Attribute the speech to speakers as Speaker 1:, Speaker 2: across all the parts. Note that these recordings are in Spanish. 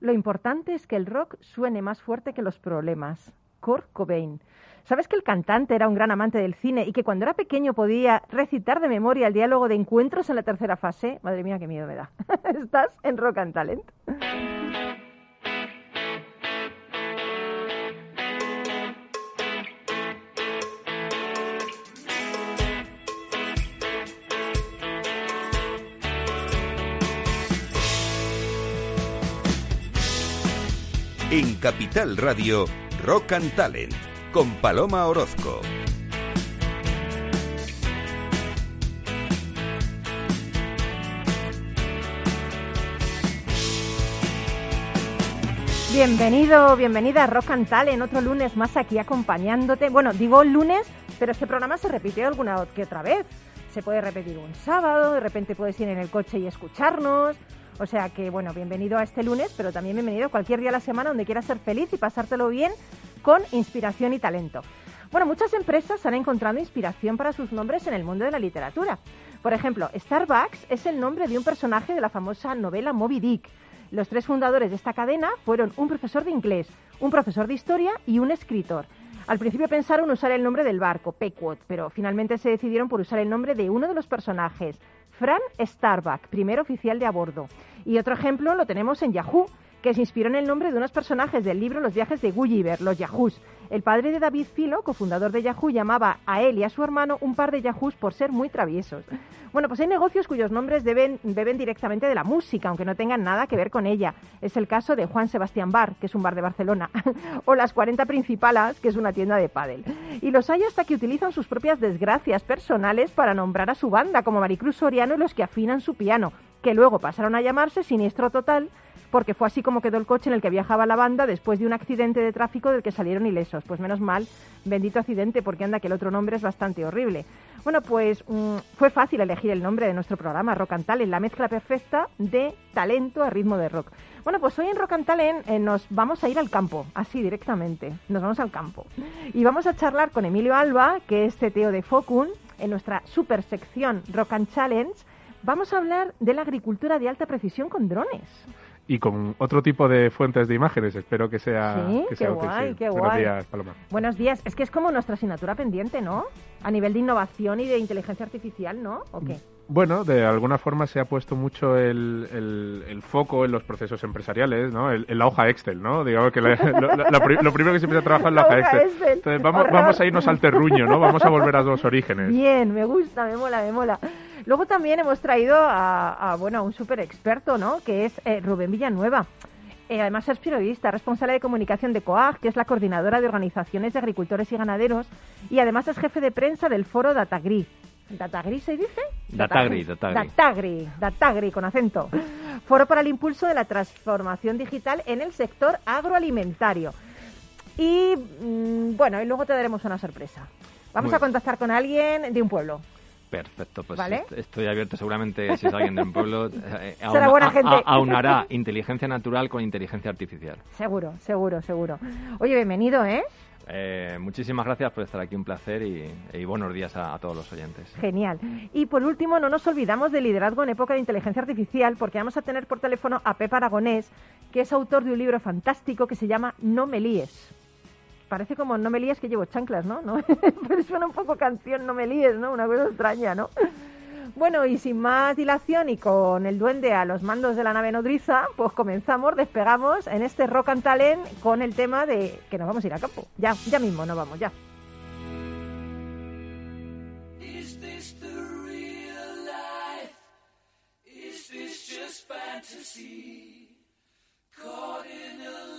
Speaker 1: Lo importante es que el rock suene más fuerte que los problemas. Kurt Cobain. ¿Sabes que el cantante era un gran amante del cine y que cuando era pequeño podía recitar de memoria el diálogo de encuentros en la tercera fase? Madre mía, qué miedo me da. Estás en Rock and Talent.
Speaker 2: Capital Radio, Rock and Talent, con Paloma Orozco.
Speaker 1: Bienvenido, bienvenida a Rock and Talent, otro lunes más aquí acompañándote. Bueno, digo lunes, pero este programa se repitió alguna que otra vez. Se puede repetir un sábado, de repente puedes ir en el coche y escucharnos. O sea que, bueno, bienvenido a este lunes, pero también bienvenido cualquier día de la semana donde quieras ser feliz y pasártelo bien con inspiración y talento. Bueno, muchas empresas han encontrado inspiración para sus nombres en el mundo de la literatura. Por ejemplo, Starbucks es el nombre de un personaje de la famosa novela Moby Dick. Los tres fundadores de esta cadena fueron un profesor de inglés, un profesor de historia y un escritor. Al principio pensaron usar el nombre del barco, Pequot, pero finalmente se decidieron por usar el nombre de uno de los personajes, Fran Starbuck, primer oficial de a bordo. Y otro ejemplo lo tenemos en Yahoo, que se inspiró en el nombre de unos personajes del libro Los viajes de Gulliver, los Yahoos. El padre de David Filo, cofundador de Yahoo, llamaba a él y a su hermano un par de Yahoos por ser muy traviesos. Bueno, pues hay negocios cuyos nombres deben, beben directamente de la música, aunque no tengan nada que ver con ella. Es el caso de Juan Sebastián Bar, que es un bar de Barcelona, o Las 40 Principalas, que es una tienda de pádel. Y los hay hasta que utilizan sus propias desgracias personales para nombrar a su banda, como Maricruz Soriano y los que afinan su piano, que luego pasaron a llamarse Siniestro Total porque fue así como quedó el coche en el que viajaba la banda después de un accidente de tráfico del que salieron ilesos. Pues menos mal, bendito accidente, porque anda que el otro nombre es bastante horrible. Bueno, pues mm, fue fácil elegir el nombre de nuestro programa, Rock and Talent, la mezcla perfecta de talento a ritmo de rock. Bueno, pues hoy en Rock and Talent eh, nos vamos a ir al campo, así directamente, nos vamos al campo. Y vamos a charlar con Emilio Alba, que es CTO de Focun, en nuestra super sección Rock and Challenge. Vamos a hablar de la agricultura de alta precisión con drones
Speaker 3: y con otro tipo de fuentes de imágenes. Espero que sea.
Speaker 1: Sí,
Speaker 3: que
Speaker 1: qué
Speaker 3: sea
Speaker 1: guay, qué
Speaker 3: Buenos
Speaker 1: guay.
Speaker 3: días, Paloma.
Speaker 1: Buenos días. Es que es como nuestra asignatura pendiente, ¿no? A nivel de innovación y de inteligencia artificial, ¿no? ¿O qué?
Speaker 3: Bueno, de alguna forma se ha puesto mucho el, el, el foco en los procesos empresariales, ¿no? El- En la hoja Excel, ¿no? Digamos que la- lo, la- primero que se empieza a trabajar es la
Speaker 1: La
Speaker 3: hoja Excel.
Speaker 1: Excel.
Speaker 3: Entonces vamos, vamos a irnos al terruño, ¿no? Vamos a volver a los orígenes.
Speaker 1: Bien, me gusta, me mola, me mola. Luego también hemos traído a, a, bueno, a un súper experto, ¿no? Que es eh, Rubén Villanueva. Eh, además es periodista, responsable de comunicación de COAG, que es la coordinadora de organizaciones de agricultores y ganaderos, y además es jefe de prensa del foro Datagri. ¿Datagri se dice?
Speaker 4: Datagri, Datagri.
Speaker 1: Datagri, Datagri, con acento. Foro para el impulso de la transformación digital en el sector agroalimentario. Y mm, bueno, y luego te daremos una sorpresa. Vamos
Speaker 4: Muy
Speaker 1: a contactar con alguien de un pueblo.
Speaker 4: Perfecto, pues estoy abierto. Seguramente si es alguien de un pueblo, eh, auna-
Speaker 1: buena
Speaker 4: a-
Speaker 1: gente.
Speaker 4: a- aunará inteligencia natural con inteligencia artificial.
Speaker 1: Seguro, seguro, seguro. Oye, bienvenido, ¿eh?
Speaker 4: Eh, muchísimas gracias por estar aquí, un placer y, y buenos días a, a todos los oyentes.
Speaker 1: Genial. Y por último, no nos olvidamos del liderazgo en época de inteligencia artificial, porque vamos a tener por teléfono a Pepa Aragonés, que es autor de un libro fantástico que se llama No me líes. Parece como No me líes que llevo chanclas, ¿no? Pero suena un poco canción No me líes, ¿no? Una cosa extraña, ¿no? Bueno, y sin más dilación y con el duende a los mandos de la nave nodriza, pues comenzamos, despegamos en este Rock and Talent con el tema de que nos vamos a ir a campo. Ya, ya mismo nos vamos, ya.
Speaker 5: Is this the real life? Is this just fantasy? Caught in a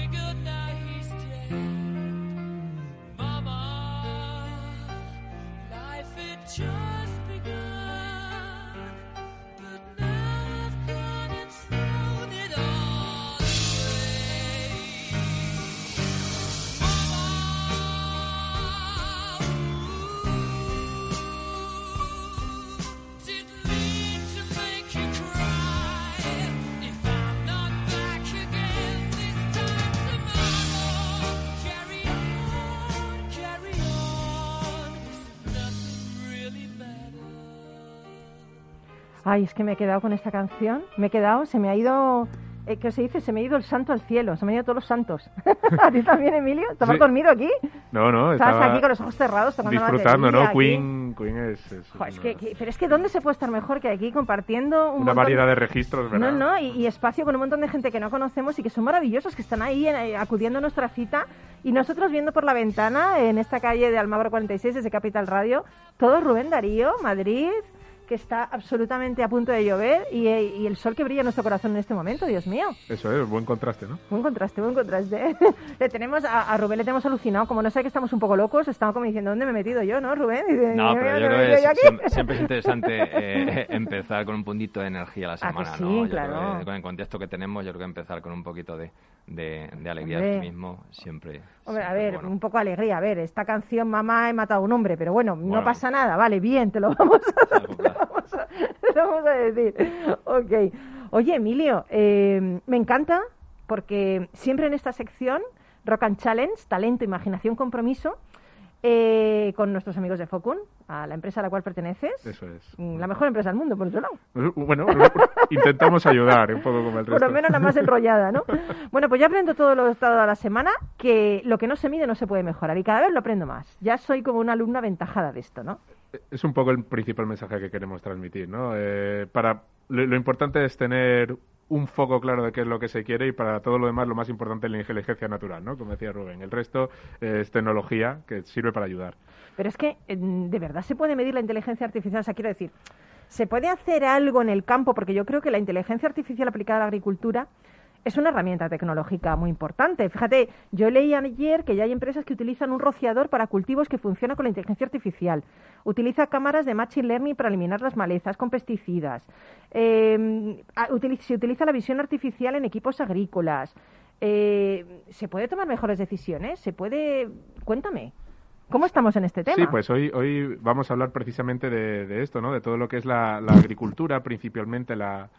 Speaker 1: Ay, es que me he quedado con esta canción. Me he quedado, se me ha ido. Eh, ¿Qué se dice? Se me ha ido el santo al cielo. Se me han ido todos los santos. ¿A ti también, Emilio? ¿Estabas
Speaker 3: Sí.
Speaker 1: dormido aquí?
Speaker 3: No, no,
Speaker 1: Estabas
Speaker 3: estaba
Speaker 1: aquí con los ojos cerrados tocando la
Speaker 3: disfrutando,
Speaker 1: batería
Speaker 3: ¿no? Queen, Queen es, es
Speaker 1: es que, que- pero es que ¿dónde se puede estar mejor que aquí compartiendo un
Speaker 3: una
Speaker 1: montón-
Speaker 3: variedad de registros, ¿verdad?
Speaker 1: No, no, y, y espacio con un montón de gente que no conocemos y que son maravillosos, que están ahí eh, acudiendo a nuestra cita y nosotros viendo por la ventana en esta calle de Almagro 46 desde Capital Radio, todo Rubén Darío, Madrid, que está absolutamente a punto de llover y, y el sol que brilla en nuestro corazón en este momento, Dios mío.
Speaker 3: Eso es, buen contraste, ¿no?
Speaker 1: Buen contraste, buen contraste. le tenemos a, a Rubén le tenemos alucinado, como no sé que estamos un poco locos, estamos como diciendo, ¿dónde me he metido yo, no, Rubén? Dice,
Speaker 4: No,
Speaker 1: "Mira,
Speaker 4: pero yo creo que
Speaker 1: metido yo
Speaker 4: es-
Speaker 1: aquí".
Speaker 4: siempre, siempre es interesante eh, empezar con un puntito de energía a la
Speaker 1: Ah, que
Speaker 4: semana,
Speaker 1: sí,
Speaker 4: ¿no? Yo
Speaker 1: claro.
Speaker 4: que con el contexto que tenemos, yo creo que empezar con un poquito de, de, de alegría de optimismo siempre.
Speaker 1: Hombre, a ver,
Speaker 4: bueno.
Speaker 1: un poco de alegría. A ver, esta canción, mamá, he matado a un hombre, pero bueno, no pasa nada, vale, bien, te lo vamos a, te lo
Speaker 4: claro.
Speaker 1: vamos a, te lo vamos a decir. Ok. Oye, Emilio, eh, me encanta porque siempre en esta sección, Rock and Challenge, talento, imaginación, compromiso, eh, con nuestros amigos de Focun, a la empresa a la cual perteneces.
Speaker 3: Eso es.
Speaker 1: Mm, La mejor empresa del mundo, por otro lado.
Speaker 3: Bueno, intentamos ayudar un poco como el resto.
Speaker 1: Por lo menos la más enrollada, ¿no? Bueno, pues ya aprendo todo lo toda la semana que lo que no se mide no se puede mejorar y cada vez lo aprendo más. Ya soy como una alumna aventajada de esto, ¿no?
Speaker 3: es un poco el principal mensaje que queremos transmitir, ¿no? Eh, para lo, lo importante es tener un foco claro de qué es lo que se quiere y para todo lo demás lo más importante es la inteligencia natural, ¿no? Como decía Rubén. El resto es tecnología que sirve para ayudar.
Speaker 1: Pero es que, eh, ¿de verdad se puede medir la inteligencia artificial? O sea, quiero decir, ¿se puede hacer algo en el campo? Porque yo creo que la inteligencia artificial aplicada a la agricultura es una herramienta tecnológica muy importante. Fíjate, yo leí ayer que ya hay empresas que utilizan un rociador para cultivos que funciona con la inteligencia artificial. Utiliza cámaras de machine learning para eliminar las malezas con pesticidas. Eh, se utiliza la visión artificial en equipos agrícolas. Eh, ¿Se puede tomar mejores decisiones? ¿Se puede...? Cuéntame. ¿Cómo estamos en este tema?
Speaker 3: Sí, pues hoy, hoy vamos a hablar precisamente de, de esto, ¿no? De todo lo que es la, la agricultura, principalmente la,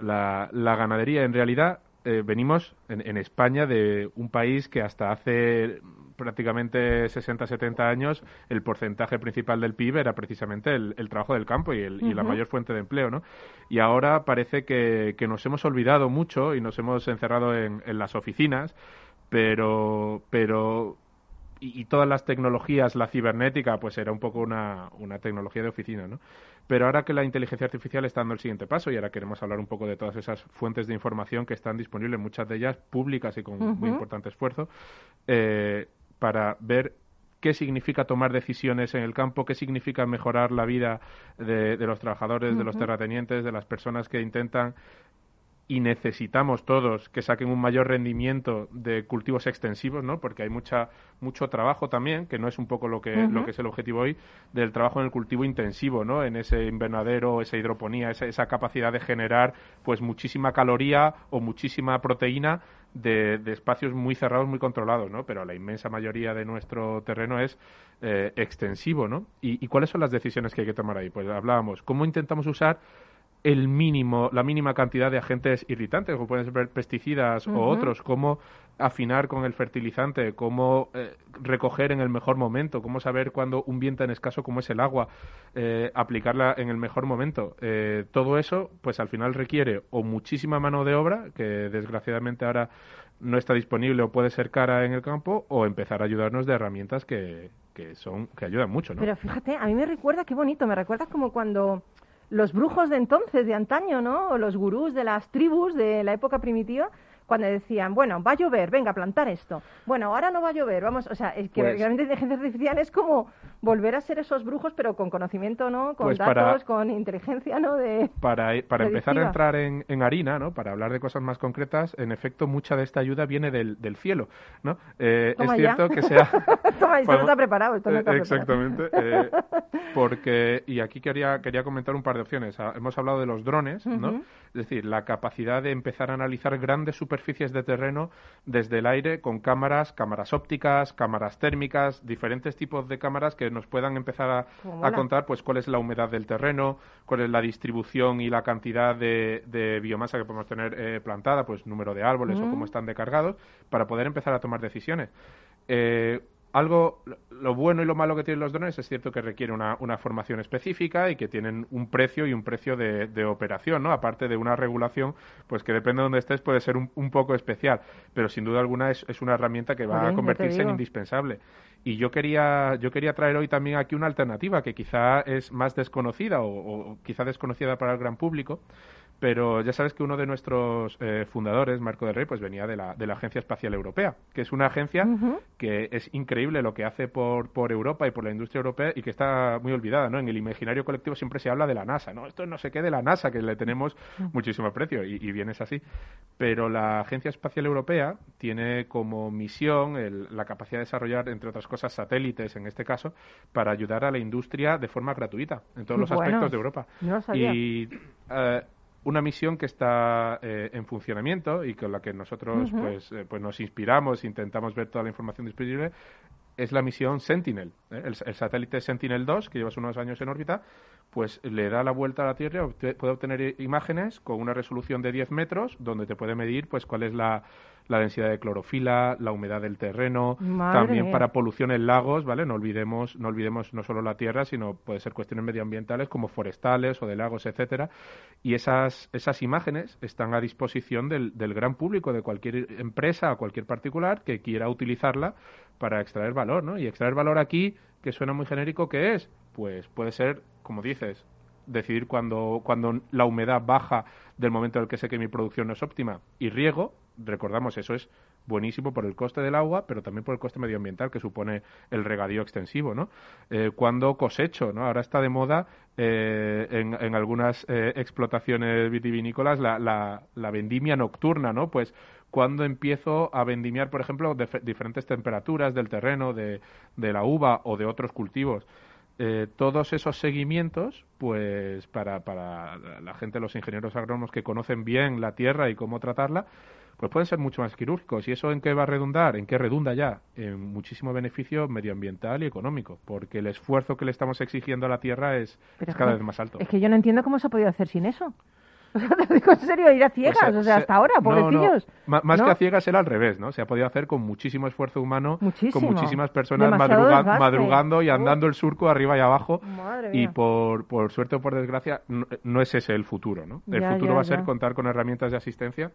Speaker 3: la, la ganadería. En realidad, eh, venimos en, en España de un país que hasta hace prácticamente 60, 70 años el porcentaje principal del PIB era precisamente el, el trabajo del campo y, el- y la mayor fuente de empleo, ¿no? Y ahora parece que, que nos hemos olvidado mucho y nos hemos encerrado en, en las oficinas, pero, pero y, y todas las tecnologías, la cibernética, pues era un poco una, una tecnología de oficina, ¿no? Pero ahora que la inteligencia artificial está dando el siguiente paso y ahora queremos hablar un poco de todas esas fuentes de información que están disponibles, muchas de ellas públicas y con muy importante esfuerzo, eh, para ver qué significa tomar decisiones en el campo, qué significa mejorar la vida de, de los trabajadores, de los terratenientes, de las personas que intentan y necesitamos todos que saquen un mayor rendimiento de cultivos extensivos, ¿no? Porque hay mucha mucho trabajo también, que no es un poco lo que lo que es el objetivo hoy del trabajo en el cultivo intensivo, ¿no? En ese invernadero, esa hidroponía, esa, esa capacidad de generar pues muchísima caloría o muchísima proteína de, de espacios muy cerrados, muy controlados, ¿no? Pero la inmensa mayoría de nuestro terreno es eh, extensivo, ¿no? ¿Y, ¿Y cuáles son las decisiones que hay que tomar ahí? Pues hablábamos, ¿cómo intentamos usar el mínimo, la mínima cantidad de agentes irritantes, como pueden ser pesticidas o otros, cómo afinar con el fertilizante, cómo eh, recoger en el mejor momento, cómo saber cuándo un bien tan escaso como es el agua, eh, aplicarla en el mejor momento. Eh, todo eso, pues al final requiere o muchísima mano de obra, que desgraciadamente ahora no está disponible o puede ser cara en el campo, o empezar a ayudarnos de herramientas que, que son que ayudan mucho, ¿no?
Speaker 1: Pero fíjate, a mí me recuerda, qué bonito, me recuerda como cuando los brujos de entonces, de antaño, ¿no? O los gurús de las tribus de la época primitiva, cuando decían, bueno, va a llover, venga, plantar esto. Bueno, ahora no va a llover, vamos, o sea, es que
Speaker 3: Pues-
Speaker 1: realmente la inteligencia artificial es como volver a ser esos brujos, pero con conocimiento, ¿no? Con
Speaker 3: Pues
Speaker 1: datos,
Speaker 3: para-
Speaker 1: con inteligencia, ¿no? De...
Speaker 3: para, para empezar a entrar en, en harina, ¿no? para hablar de cosas más concretas, en efecto, mucha de esta ayuda viene del, del cielo. ¿no? Eh, es
Speaker 1: ya.
Speaker 3: cierto que sea...
Speaker 1: Toma, esto no
Speaker 3: Podemos-
Speaker 1: está preparado, esto no
Speaker 3: Eh,
Speaker 1: preparado.
Speaker 3: Exactamente. eh, porque, y aquí quería, quería comentar un par de opciones. Ah, Hemos hablado de los drones, ¿no? Es decir, la capacidad de empezar a analizar grandes superficies de terreno desde el aire con cámaras, cámaras ópticas, cámaras térmicas, diferentes tipos de cámaras que nos puedan empezar a,
Speaker 1: mola.
Speaker 3: contar pues cuál es la humedad del terreno, cuál es la distribución y la cantidad de, de biomasa que podemos tener eh, plantada, pues número de árboles o cómo están de cargados, para poder empezar a tomar decisiones. Eh, algo, lo bueno y lo malo que tienen los drones es cierto que requiere una, una formación específica y que tienen un precio y un precio de, de operación, ¿no? Aparte de una regulación, pues que depende de donde estés puede ser un, un poco especial, pero sin duda alguna es, es una herramienta que va a convertirse en indispensable. Y yo quería, yo quería traer hoy también aquí una alternativa que quizá es más desconocida o, o quizá desconocida para el gran público, pero ya sabes que uno de nuestros eh, fundadores, Marco del Rey, pues venía de la, de la Agencia Espacial Europea, que es una agencia que es increíble lo que hace por, por Europa y por la industria europea y que está muy olvidada, ¿no? En el imaginario colectivo siempre se habla de la NASA, ¿no? Esto no sé qué de la NASA, que le tenemos muchísimo aprecio y, y bien es así. Pero la Agencia Espacial Europea tiene como misión el- la capacidad de desarrollar, entre otras cosas, satélites, en este caso, para ayudar a la industria de forma gratuita en todos los
Speaker 1: Bueno,
Speaker 3: aspectos de Europa.
Speaker 1: no lo sabía.
Speaker 3: Y eh, una misión que está eh, en funcionamiento y con la que nosotros pues, eh, pues nos inspiramos, intentamos ver toda la información disponible, es la misión Sentinel. ¿eh? El, el satélite Sentinel-2, que lleva unos años en órbita, pues le da la vuelta a la Tierra, puede obtener imágenes con una resolución de 10 metros, donde te puede medir pues cuál es la, la densidad de clorofila, la humedad del terreno,
Speaker 1: Madre
Speaker 3: también
Speaker 1: mía.
Speaker 3: para polución en lagos, ¿vale? No olvidemos, no olvidemos no solo la tierra, sino puede ser cuestiones medioambientales como forestales o de lagos, etcétera. Y esas, esas imágenes están a disposición del, del gran público, de cualquier empresa o cualquier particular que quiera utilizarla para extraer valor, ¿no? Y extraer valor aquí, que suena muy genérico, ¿qué es? Pues puede ser, como dices, decidir cuando, cuando la humedad baja del momento en el que sé que mi producción no es óptima y riego, recordamos, eso es buenísimo por el coste del agua, pero también por el coste medioambiental que supone el regadío extensivo, ¿no? Eh, cuando cosecho, ¿no? Ahora está de moda eh, en, algunas eh, explotaciones vitivinícolas la, la, la vendimia nocturna, ¿no? Pues cuando empiezo a vendimiar, por ejemplo, de diferentes temperaturas del terreno, de, de la uva o de otros cultivos. Eh, todos esos seguimientos, pues para, para la gente, los ingenieros agrónomos que conocen bien la tierra y cómo tratarla, pues pueden ser mucho más quirúrgicos. ¿Y eso en qué va a redundar? ¿En qué redunda ya? En muchísimo beneficio medioambiental y económico, porque el esfuerzo que le estamos exigiendo a la tierra es, cada
Speaker 1: que-
Speaker 3: vez más alto.
Speaker 1: Es que yo no entiendo cómo se ha podido hacer sin eso. O sea, te lo digo en serio, ir a ciegas,
Speaker 3: Pues,
Speaker 1: o sea,
Speaker 3: se-
Speaker 1: hasta ahora,
Speaker 3: no, no,
Speaker 1: pobrecillos.
Speaker 3: ma- Más
Speaker 1: ¿No?
Speaker 3: que a ciegas era al revés, ¿no? Se ha podido hacer con muchísimo esfuerzo humano,
Speaker 1: Muchísimo.
Speaker 3: con muchísimas personas
Speaker 1: Demasiado
Speaker 3: madruga-
Speaker 1: desgaste.
Speaker 3: madrugando y andando el surco arriba y abajo.
Speaker 1: Madre
Speaker 3: Y por, por suerte o por desgracia, no, no es ese el futuro, ¿no? El
Speaker 1: Ya,
Speaker 3: futuro
Speaker 1: ya,
Speaker 3: va a ser contar con herramientas de asistencia.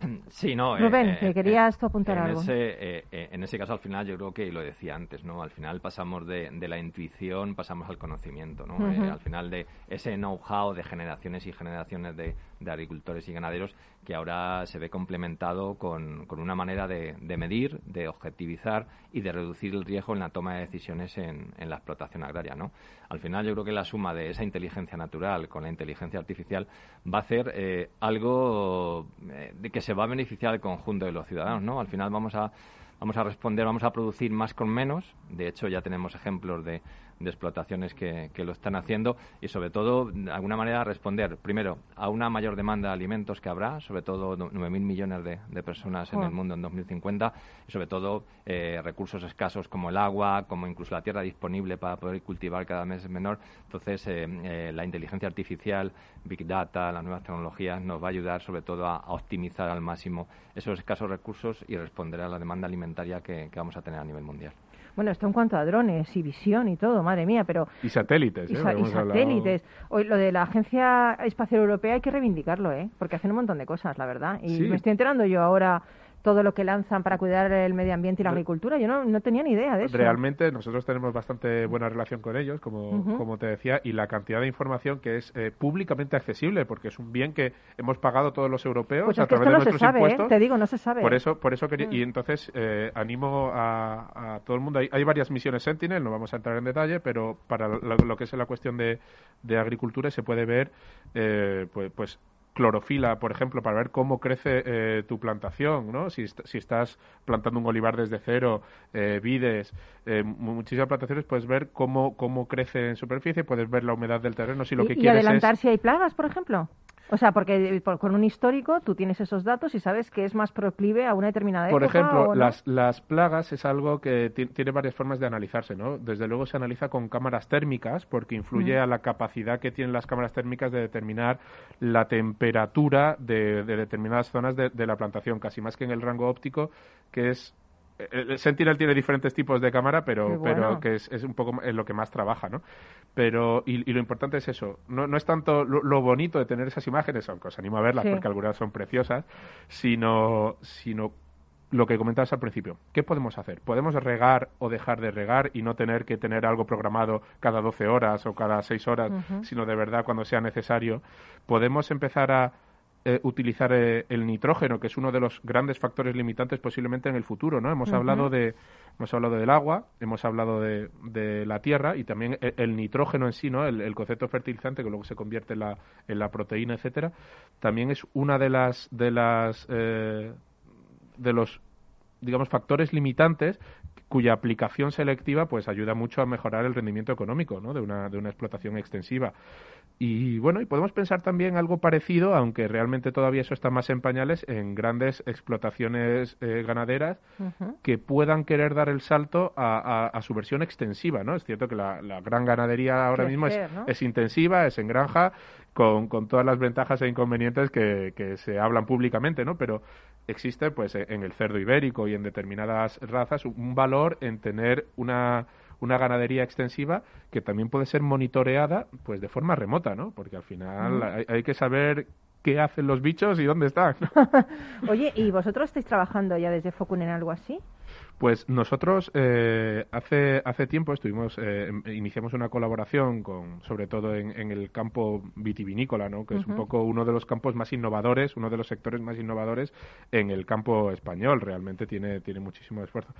Speaker 4: Sí, no. eh,
Speaker 1: Rubén,
Speaker 4: eh,
Speaker 1: que
Speaker 4: eh,
Speaker 1: querías tú apuntar
Speaker 4: en
Speaker 1: algo.
Speaker 4: Ese, eh, en ese caso, al final, yo creo que, lo decía antes, ¿no? Al final pasamos de, de la intuición, pasamos al conocimiento, ¿no? Al final de ese know-how de generaciones y generaciones de, de agricultores y ganaderos que ahora se ve complementado con, con una manera de, de medir, de objetivizar y de reducir el riesgo en la toma de decisiones en, en la explotación agraria, ¿no? Al final yo creo que la suma de esa inteligencia natural con la inteligencia artificial va a hacer eh, algo eh, de que se va a beneficiar al conjunto de los ciudadanos, ¿no? Al final vamos a vamos a responder, vamos a producir más con menos. De hecho, ya tenemos ejemplos de, de explotaciones que, que lo están haciendo y, sobre todo, de alguna manera responder, primero, a una mayor demanda de alimentos que habrá, sobre todo nu- 9.000 millones de, de personas en el mundo en 2050, y, sobre todo, eh, recursos escasos como el agua, como incluso la tierra disponible para poder cultivar cada mes es menor. Entonces, eh, eh, la inteligencia artificial, Big Data, las nuevas tecnologías nos va a ayudar, sobre todo, a, a optimizar al máximo esos escasos recursos y responder a la demanda alimentaria que, que vamos a tener a nivel mundial.
Speaker 1: Bueno, esto en cuanto a drones y visión y todo, madre mía, pero...
Speaker 3: Y satélites,
Speaker 1: Y,
Speaker 3: ¿eh?
Speaker 1: sa- y
Speaker 3: Hemos hablado-
Speaker 1: satélites. Hoy, lo de la Agencia Espacial Europea hay que reivindicarlo, ¿eh? Porque hacen un montón de cosas, la verdad. Y
Speaker 3: Sí.
Speaker 1: me estoy enterando yo ahora todo lo que lanzan para cuidar el medio ambiente y la agricultura. Yo no, no tenía ni idea de eso.
Speaker 3: Realmente nosotros tenemos bastante buena relación con ellos, como, como te decía, y la cantidad de información que es eh, públicamente accesible, porque es un bien que hemos pagado todos los europeos
Speaker 1: Pues
Speaker 3: a través
Speaker 1: esto
Speaker 3: de
Speaker 1: no se
Speaker 3: nuestros
Speaker 1: sabe, ¿eh?
Speaker 3: impuestos.
Speaker 1: te digo, no se sabe.
Speaker 3: Por eso, por eso quería,
Speaker 1: Mm.
Speaker 3: y entonces eh, animo a, a todo el mundo. Hay, hay varias misiones Sentinel, no vamos a entrar en detalle, pero para lo, lo que es la cuestión de, de agricultura se puede ver, eh, pues, pues clorofila, por ejemplo, para ver cómo crece eh, tu plantación, ¿no? Si, est- si estás plantando un olivar desde cero, eh, vides, eh, mu- muchísimas plantaciones, puedes ver cómo, cómo crece en superficie, puedes ver la humedad del terreno, si lo que
Speaker 1: y
Speaker 3: quieres
Speaker 1: adelantar
Speaker 3: es...
Speaker 1: si hay plagas, por ejemplo. O sea, porque eh, por- con un histórico tú tienes esos datos y sabes que es más proclive a una determinada
Speaker 3: Por
Speaker 1: época
Speaker 3: ejemplo,
Speaker 1: o no.
Speaker 3: las, las plagas es algo que ti- tiene varias formas de analizarse, ¿no? Desde luego se analiza con cámaras térmicas porque influye
Speaker 1: Mm.
Speaker 3: a la capacidad que tienen las cámaras térmicas de determinar la temperatura de, de determinadas zonas de, de la plantación, casi más que en el rango óptico, que es el el Sentinel tiene diferentes tipos de cámara, pero,
Speaker 1: bueno.
Speaker 3: pero que es, es un poco en lo que más trabaja, ¿no? Pero, y, y lo importante es eso, no, no es tanto lo, lo bonito de tener esas imágenes, aunque os animo a verlas
Speaker 1: Sí.
Speaker 3: porque algunas son preciosas, sino, sino lo que comentabas al principio. ¿Qué podemos hacer? ¿Podemos regar o dejar de regar y no tener que tener algo programado cada 12 horas o cada 6 horas, sino de verdad cuando sea necesario? ¿Podemos empezar a eh, utilizar eh, el nitrógeno, que es uno de los grandes factores limitantes posiblemente en el futuro, ¿no? Hemos hablado de hemos hablado del agua, hemos hablado de, de la tierra y también el, el nitrógeno en sí, ¿no? El, el concepto fertilizante que luego se convierte en la, en la proteína, etcétera, también es una de las de las eh, de los digamos factores limitantes cuya aplicación selectiva pues ayuda mucho a mejorar el rendimiento económico ¿no? de, una, de una explotación extensiva. Y bueno, y podemos pensar también algo parecido, aunque realmente todavía eso está más en pañales, en grandes explotaciones eh, ganaderas que puedan querer dar el salto a, a- a su versión extensiva, ¿no? Es cierto que la, la gran ganadería ahora mismo es, es intensiva, es en granja, con, con todas las ventajas e inconvenientes que, que se hablan públicamente, ¿no? Pero existe, pues, e- en el cerdo ibérico y en determinadas razas un valor en tener una una ganadería extensiva que también puede ser monitoreada pues de forma remota, ¿no? Porque al final
Speaker 1: Mm.
Speaker 3: hay, hay que saber qué hacen los bichos y dónde están.
Speaker 1: Oye, ¿y vosotros estáis trabajando ya desde Focun en algo así?
Speaker 3: Pues nosotros eh, hace hace tiempo estuvimos eh, em- iniciamos una colaboración con sobre todo en, en el campo vitivinícola, ¿no? Que es un poco uno de los campos más innovadores, uno de los sectores más innovadores en el campo español. Realmente tiene tiene muchísimo esfuerzo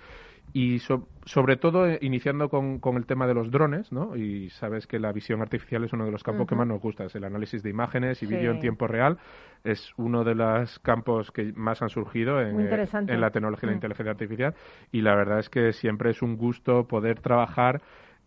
Speaker 3: y so- sobre todo eh, iniciando con, con el tema de los drones, ¿no? Y sabes que la visión artificial es uno de los campos que más nos gusta, es el análisis de imágenes y
Speaker 1: Sí.
Speaker 3: vídeo en tiempo real. Es uno de los campos que más han surgido en, la tecnología de la
Speaker 1: Mm.
Speaker 3: inteligencia artificial y la verdad es que siempre es un gusto poder trabajar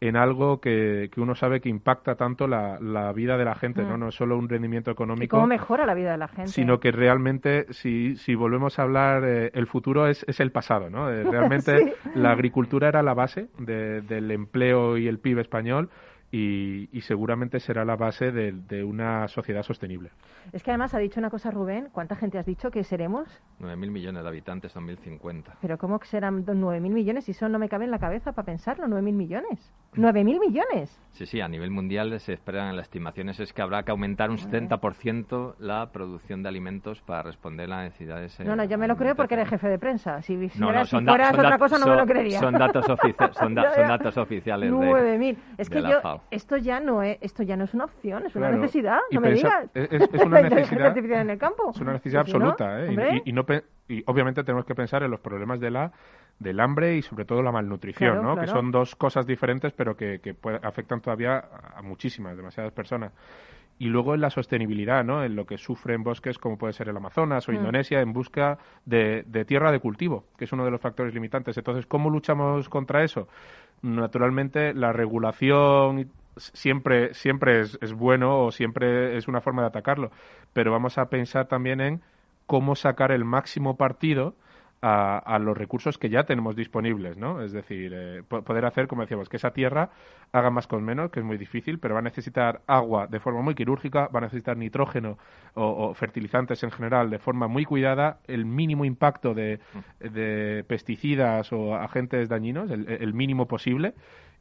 Speaker 3: en algo que, que uno sabe que impacta tanto la, la vida de la gente, ¿no?
Speaker 1: Mm.
Speaker 3: No es solo un rendimiento
Speaker 1: ¿Y
Speaker 3: económico,
Speaker 1: cómo mejora la vida de la gente?
Speaker 3: sino que realmente, si, si volvemos a hablar, eh, el futuro es, es el pasado, ¿no? Eh, realmente
Speaker 1: Sí.
Speaker 3: la agricultura era la base de- del empleo y el PIB español y, y seguramente será la base de, de una sociedad sostenible.
Speaker 1: Es que además ha dicho una cosa Rubén, ¿cuánta gente has dicho que seremos?
Speaker 4: 9.000 millones de habitantes 2050.
Speaker 1: Pero ¿cómo que serán 9.000 millones? Si eso no me cabe en la cabeza para pensarlo, 9.000 millones. ¿9.000 millones?
Speaker 4: Sí, sí, a nivel mundial se esperan las estimaciones es que habrá que aumentar un 70% la producción de alimentos para responder a las necesidades. eh,
Speaker 1: No, no, yo me lo creo porque eres jefe de prensa. Si, si,
Speaker 4: No,
Speaker 1: era-
Speaker 4: no, son,
Speaker 1: fueras otra cosa no me lo creería.
Speaker 4: Son datos, ofici- son da- datos oficiales de,
Speaker 1: 9.000. Es
Speaker 4: de
Speaker 1: que
Speaker 4: la
Speaker 1: yo,
Speaker 4: FAO.
Speaker 1: Esto ya no es, esto ya no es una opción, es una
Speaker 3: Claro.
Speaker 1: necesidad,
Speaker 3: Y
Speaker 1: no me digas.
Speaker 3: es- es- es una necesidad-
Speaker 1: artificial en el campo.
Speaker 3: Es una necesidad
Speaker 1: Si no,
Speaker 3: absoluta, ¿eh? Y-. Y, no y obviamente tenemos que pensar en los problemas de la del hambre y sobre todo la malnutrición,
Speaker 1: Claro,
Speaker 3: ¿no? Que son dos cosas diferentes, pero que, que puede- afectan todavía a, a muchísimas, demasiadas personas. Y luego en la sostenibilidad, ¿no? En lo que sufren bosques como puede ser el Amazonas o
Speaker 1: Mm.
Speaker 3: Indonesia en busca de, de tierra de cultivo, que es uno de los factores limitantes. Entonces, ¿cómo luchamos contra eso? Naturalmente, la regulación siempre, siempre es, es bueno o siempre es una forma de atacarlo, pero vamos a pensar también en cómo sacar el máximo partido a, a los recursos que ya tenemos disponibles, ¿no? Es decir, eh, po- poder hacer, como decíamos, que esa tierra haga más con menos, que es muy difícil, pero va a necesitar agua de forma muy quirúrgica, va a necesitar nitrógeno o, fertilizantes en general de forma muy cuidada, el mínimo impacto de, pesticidas o agentes dañinos, el, el mínimo posible,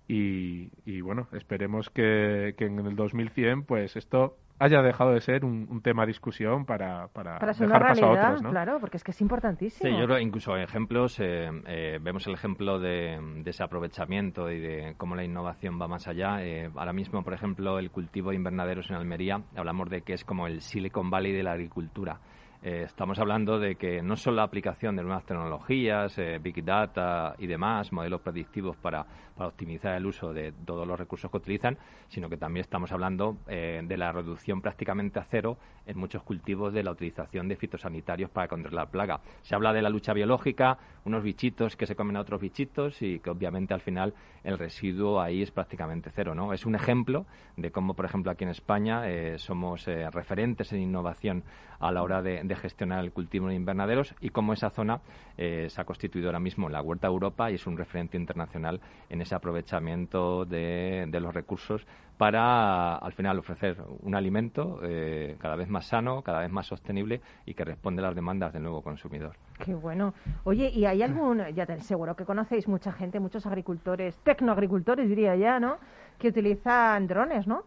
Speaker 3: y, y, bueno, esperemos que, que en el 2100 pues esto haya dejado de ser un, un tema de discusión para, para,
Speaker 1: Para ser
Speaker 3: dejar
Speaker 1: una
Speaker 3: paso a
Speaker 1: realidad,
Speaker 3: otros, ¿no?
Speaker 1: claro, porque es que es importantísimo.
Speaker 4: Sí, yo creo incluso ejemplos, eh, eh, vemos el ejemplo de, de ese aprovechamiento y de cómo la innovación va más allá. Eh, ahora mismo, por ejemplo, el cultivo de invernaderos en Almería, hablamos de que es como el Silicon Valley de la agricultura. Eh, estamos hablando de que no solo la aplicación de nuevas tecnologías, eh, Big Data y demás, modelos predictivos para, para optimizar el uso de todos los recursos que utilizan, sino que también estamos hablando eh, de la reducción prácticamente a cero en muchos cultivos de la utilización de fitosanitarios para controlar plaga. Se habla de la lucha biológica, unos bichitos que se comen a otros bichitos y que obviamente al final el residuo ahí es prácticamente cero, ¿no? Es un ejemplo de cómo, por ejemplo, aquí en España eh, somos eh, referentes en innovación a la hora de, gestionar el cultivo de invernaderos y cómo esa zona se ha constituido ahora mismo en la Huerta de Europa y es un referente internacional en ese aprovechamiento de, de los recursos para al final ofrecer un alimento eh, cada vez más sano, cada vez más sostenible y que responde a las demandas del nuevo consumidor.
Speaker 1: Qué bueno. Oye, ¿y hay algún, ya te, seguro que conocéis mucha gente, muchos agricultores, tecnoagricultores diría ya, ¿no? Que utilizan drones, ¿no?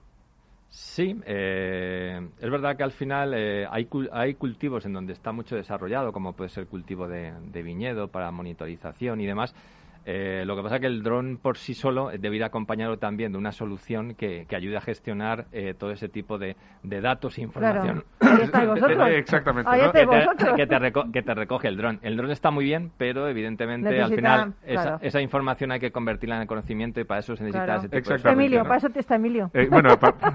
Speaker 4: Sí, eh, es verdad que al final eh, hay, hay cultivos en donde está mucho desarrollado, como puede ser el cultivo de, de viñedo para monitorización y demás. Eh, lo que pasa es que el dron por sí solo eh, debe ir acompañado también de una solución que, que ayude a gestionar eh, todo ese tipo de, de datos e información.
Speaker 1: Claro. Vosotros.
Speaker 3: Exactamente,
Speaker 4: que te,
Speaker 1: vosotros.
Speaker 4: que te reco- que te recoge el dron. El dron está muy bien, pero evidentemente al final
Speaker 1: claro.
Speaker 4: esa, esa información hay que convertirla en el conocimiento y para eso se necesita
Speaker 1: Claro.
Speaker 4: ese tipo de
Speaker 3: Exactamente,
Speaker 1: Emilio,
Speaker 3: ¿no?
Speaker 1: para eso te está Emilio.
Speaker 3: Eh, bueno, pa- eso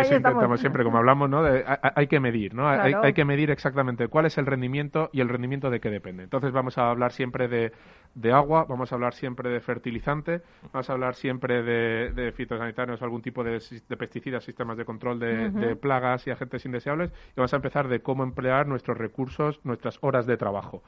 Speaker 1: estamos.
Speaker 3: intentamos siempre, como hablamos, ¿no? De- hay, hay que medir, ¿no? Hay, hay que medir exactamente cuál es el rendimiento y el rendimiento de qué depende. Entonces vamos a hablar siempre de, de agua, vamos a hablar siempre de fertilizante, vamos a hablar siempre de, de fitosanitarios, algún tipo de pesticidas, sistemas de control de, de plagas y agentes indeseables, y vamos a empezar de cómo emplear nuestros recursos, nuestras horas de trabajo.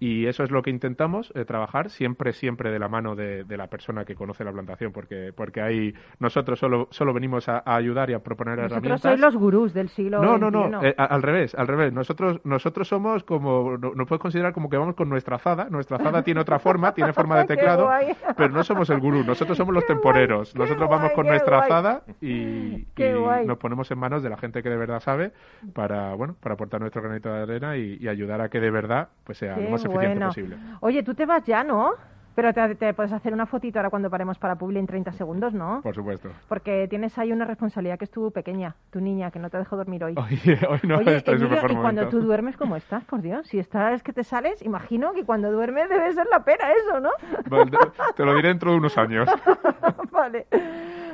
Speaker 3: Y eso es lo que intentamos eh, trabajar siempre, siempre de la mano de, de la persona que conoce la plantación, porque, porque ahí nosotros solo, solo venimos a, a ayudar y a proponer
Speaker 1: Vosotros
Speaker 3: herramientas.
Speaker 1: sois los gurús del siglo
Speaker 3: No, no, no, eh, al revés, al revés. Nosotros, nosotros somos como, no, no puedes considerar como que vamos con nuestra azada. Nuestra azada tiene otra forma, tiene forma de teclado, pero no somos el gurú. Nosotros somos los temporeros.
Speaker 1: guay,
Speaker 3: nosotros vamos
Speaker 1: guay,
Speaker 3: con nuestra
Speaker 1: guay.
Speaker 3: azada y, nos ponemos en manos de la gente que de verdad sabe para, bueno, para aportar nuestro granito de arena y, y ayudar a que de verdad pues sea
Speaker 1: Qué
Speaker 3: lo más eficiente
Speaker 1: bueno.
Speaker 3: posible.
Speaker 1: Oye, tú te vas ya, ¿no? Pero te, te puedes hacer una fotito ahora cuando paremos para Publi en 30 segundos, ¿no?
Speaker 3: Por supuesto.
Speaker 1: Porque tienes ahí una responsabilidad que es tu pequeña, tu niña, que no te dejó dormir hoy.
Speaker 3: Hoy, hoy no
Speaker 1: Oye,
Speaker 3: su
Speaker 1: Emilio, y cuando tú duermes, ¿cómo estás? Por Dios, si estás que te sales, imagino que cuando duermes debe ser la pena eso, ¿no?
Speaker 3: Vale, Te lo diré dentro de unos años.
Speaker 1: vale.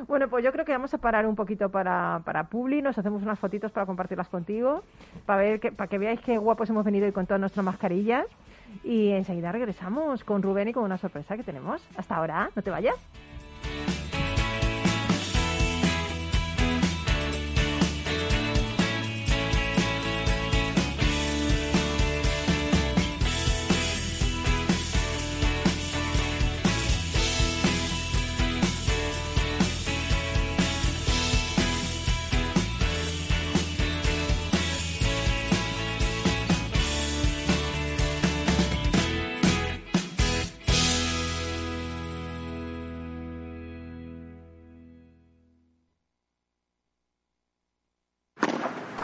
Speaker 1: Bueno, pues yo creo que vamos a parar un poquito para, para Publi, nos hacemos unas fotitos para compartirlas contigo, para ver que, para que veáis qué guapos hemos venido hoy con todas nuestras mascarillas. Y enseguida regresamos con Rubén y con una sorpresa que tenemos. Hasta ahora, no te vayas.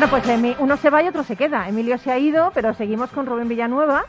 Speaker 1: Bueno, pues uno se va y otro se queda. Emilio se ha ido, pero seguimos con Rubén Villanueva,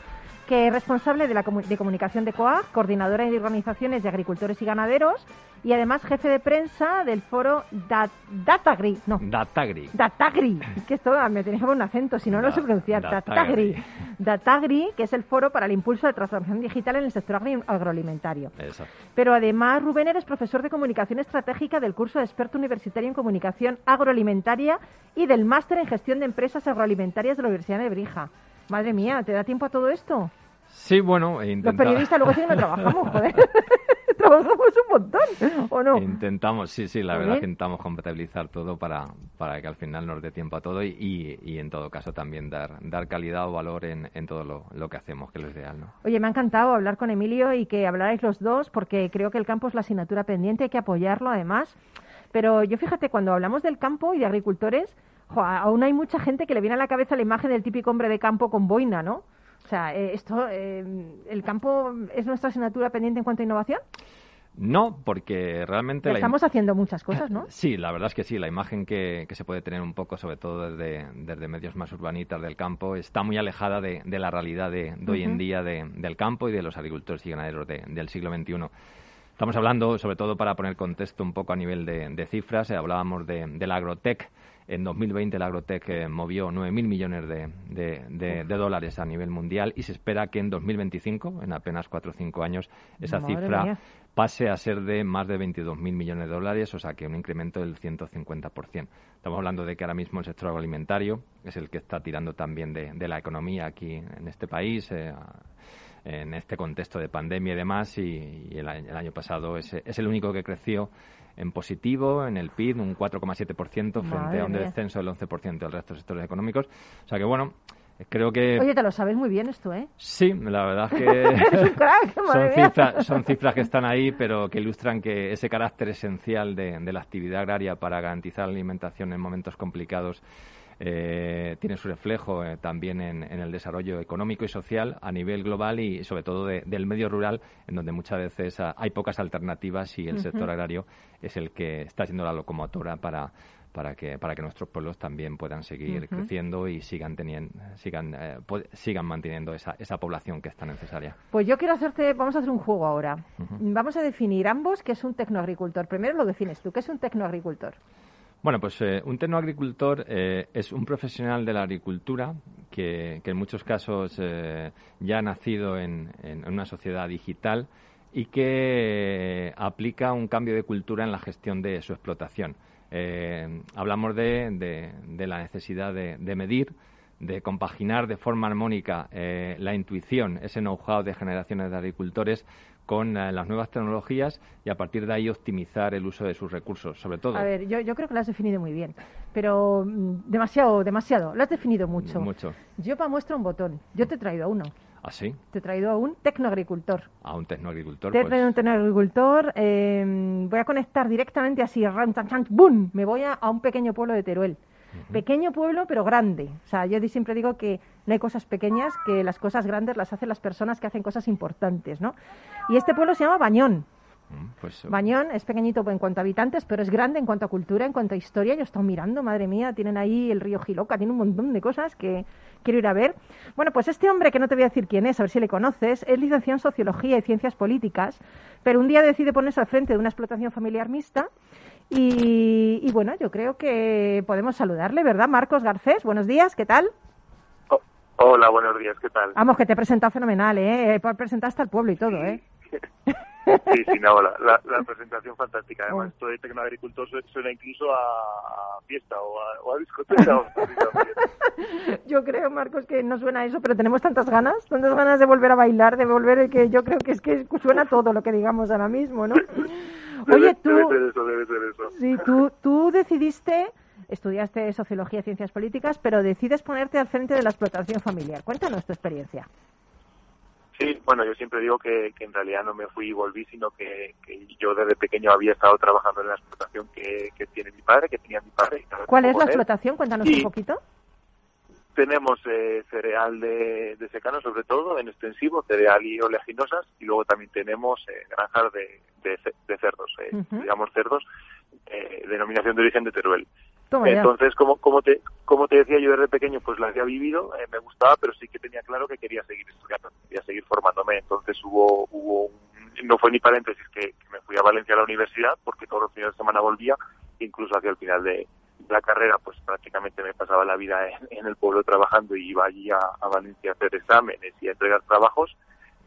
Speaker 1: que es responsable de la comu- de comunicación de COAG, coordinadora de organizaciones de agricultores y ganaderos y además jefe de prensa del foro Dat- Datagri. No,
Speaker 4: Datagri.
Speaker 1: Datagri, que esto me tenía un acento, si no, no
Speaker 4: Da-
Speaker 1: sé pronunciar.
Speaker 4: Datagri.
Speaker 1: Datagri. Datagri, que es el foro para el impulso de transformación digital en el sector agroalimentario.
Speaker 4: Exacto.
Speaker 1: Pero además, Rubén, eres profesor de comunicación estratégica del curso de experto universitario en comunicación agroalimentaria y del máster en gestión de empresas agroalimentarias de la Universidad de Brija. Madre mía, ¿te da tiempo a todo esto?
Speaker 4: Sí, bueno,
Speaker 1: Los periodistas luego sí que no trabajamos, joder. trabajamos un montón, ¿o no?
Speaker 4: Intentamos, sí, sí, la verdad que intentamos compatibilizar todo para, para que al final nos dé tiempo a todo y, y, y en todo caso también dar, dar calidad o valor en, en todo lo, lo que hacemos, que es lo ideal, ¿no?
Speaker 1: Oye, me ha encantado hablar con Emilio y que hablarais los dos, porque creo que el campo es la asignatura pendiente, hay que apoyarlo además. Pero yo fíjate, cuando hablamos del campo y de agricultores, jo, aún hay mucha gente que le viene a la cabeza la imagen del típico hombre de campo con boina, ¿no? Sea, eh, esto, eh, ¿el campo es nuestra asignatura pendiente en cuanto a innovación?
Speaker 4: No, porque realmente... la
Speaker 1: Estamos haciendo muchas cosas, ¿no?
Speaker 4: Sí, la verdad es que sí. La imagen que, que se puede tener un poco, sobre todo desde, desde medios más urbanitas del campo, está muy alejada de, de la realidad de, de hoy en día de- del campo y de los agricultores y ganaderos de- del siglo XXI. Estamos hablando, sobre todo para poner contexto un poco a nivel de, de cifras, eh, hablábamos de, del agrotech. En 2020 el agrotech eh, movió 9.000 millones de, de- de- de dólares a nivel mundial y se espera que en 2025, en apenas 4 o 5 años, esa
Speaker 1: Madre
Speaker 4: cifra
Speaker 1: mía.
Speaker 4: pase a ser de más de 22.000 millones de dólares, o sea que un incremento del 150%. Estamos hablando de que ahora mismo el sector agroalimentario es el que está tirando también de, de la economía aquí en este país. eh, en este contexto de pandemia y demás, y, y el, año, el año pasado es, es el único que creció en positivo en el PIB, un 4,7% frente a un descenso del 11% del resto de sectores económicos. O sea que, bueno, creo que
Speaker 1: Oye, te lo sabes muy bien esto, ¿eh?
Speaker 4: sí, la verdad es que
Speaker 1: crack,
Speaker 4: son, cifras, son cifras que están ahí, pero que ilustran que ese carácter esencial de, de la actividad agraria para garantizar la alimentación en momentos complicados eh, tiene su reflejo eh, también en, en el desarrollo económico y social a nivel global y sobre todo de- del medio rural, en donde muchas veces ah, hay pocas alternativas y el sector agrario es el que está siendo la locomotora para para que para que nuestros pueblos también puedan seguir creciendo y sigan teniendo sigan eh, sigan manteniendo esa, esa población que es tan necesaria.
Speaker 1: Pues yo quiero hacerte, vamos a hacer un juego ahora. Vamos a definir ambos qué es un tecnoagricultor. Primero lo defines tú, ¿qué es un tecnoagricultor?
Speaker 4: Bueno, pues eh, un tecnoagricultor eh, es un profesional de la agricultura que, en muchos casos eh, ya ha nacido en, en una sociedad digital y que aplica un cambio de cultura en la gestión de su explotación. Eh, hablamos de, la necesidad de, de medir, de compaginar de forma armónica la intuición, ese know-how de generaciones de agricultores con eh, las nuevas tecnologías y a partir de ahí optimizar el uso de sus recursos, sobre todo.
Speaker 1: A ver, yo, yo creo que lo has definido muy bien, pero mm, demasiado, demasiado. Lo has definido mucho.
Speaker 4: Mucho.
Speaker 1: Yo para muestra un botón. Yo te he traído a uno.
Speaker 4: ¿Ah, sí?
Speaker 1: Te he traído a un tecnoagricultor.
Speaker 4: A un tecnoagricultor.
Speaker 1: Te he
Speaker 4: pues,
Speaker 1: traído a un tecnoagricultor. eh, voy a conectar directamente así, tan, ¡bum! Me voy a, a un pequeño pueblo de Teruel. Pequeño pueblo, pero grande. O sea, yo siempre digo que no hay cosas pequeñas, que las cosas grandes las hacen las personas que hacen cosas importantes, ¿no? Y este pueblo se llama Bañón.
Speaker 4: Pues,
Speaker 1: Bañón es pequeñito en cuanto a habitantes, pero es grande en cuanto a cultura, en cuanto a historia. Yo he estado mirando, madre mía, tienen ahí el río Giloca, tiene un montón de cosas que quiero ir a ver. Bueno, pues este hombre, que no te voy a decir quién es, a ver si le conoces, es licenciado en Sociología y Ciencias Políticas, pero un día decide ponerse al frente de una explotación familiar mixta. Y, y bueno, yo creo que podemos saludarle, ¿verdad? Marcos Garcés, buenos días, ¿qué tal?
Speaker 6: Oh, hola, buenos días, ¿qué tal?
Speaker 1: Vamos, que te he presentado fenomenal, ¿eh? Presentaste al pueblo y todo, ¿eh?
Speaker 6: Sí, sí, no, la, la, la presentación fantástica. Además, esto de tecnoagricultor su- suena incluso a, a fiesta o a, o a discoteca. o a-
Speaker 1: Yo creo, Marcos, que no suena eso, pero tenemos tantas ganas, tantas ganas de volver a bailar, de volver, que yo creo que es que suena todo lo que digamos ahora mismo, ¿no? Oye, tú,
Speaker 6: Debe ser eso, debe ser eso.
Speaker 1: sí, tú, tú decidiste, estudiaste Sociología y Ciencias Políticas, pero decides ponerte al frente de la explotación familiar. Cuéntanos tu experiencia.
Speaker 6: Sí, bueno, yo siempre digo que, que en realidad no me fui y volví, sino que, que yo desde pequeño había estado trabajando en la explotación que, que tiene mi padre, que tenía mi padre.
Speaker 1: ¿Cuál es la explotación? Cuéntanos
Speaker 6: Sí.
Speaker 1: un poquito.
Speaker 6: Tenemos eh, cereal de, de secano, sobre todo, en extensivo, cereal y oleaginosas, y luego también tenemos eh, granjas de, de, ce- de cerdos, eh,
Speaker 1: Ujú.
Speaker 6: digamos cerdos, eh, denominación de origen de Teruel. Entonces, como, como, te, como te decía, yo desde pequeño pues la había vivido, eh, me gustaba, pero sí que tenía claro que quería seguir estudiando, quería seguir formándome. Entonces hubo, hubo un- no fue ni paréntesis que, me fui a Valencia a la universidad, porque todos los fines de semana volvía, incluso hacia el final de la carrera, pues prácticamente me pasaba la vida en, el pueblo trabajando y iba allí a, Valencia a hacer exámenes y a entregar trabajos.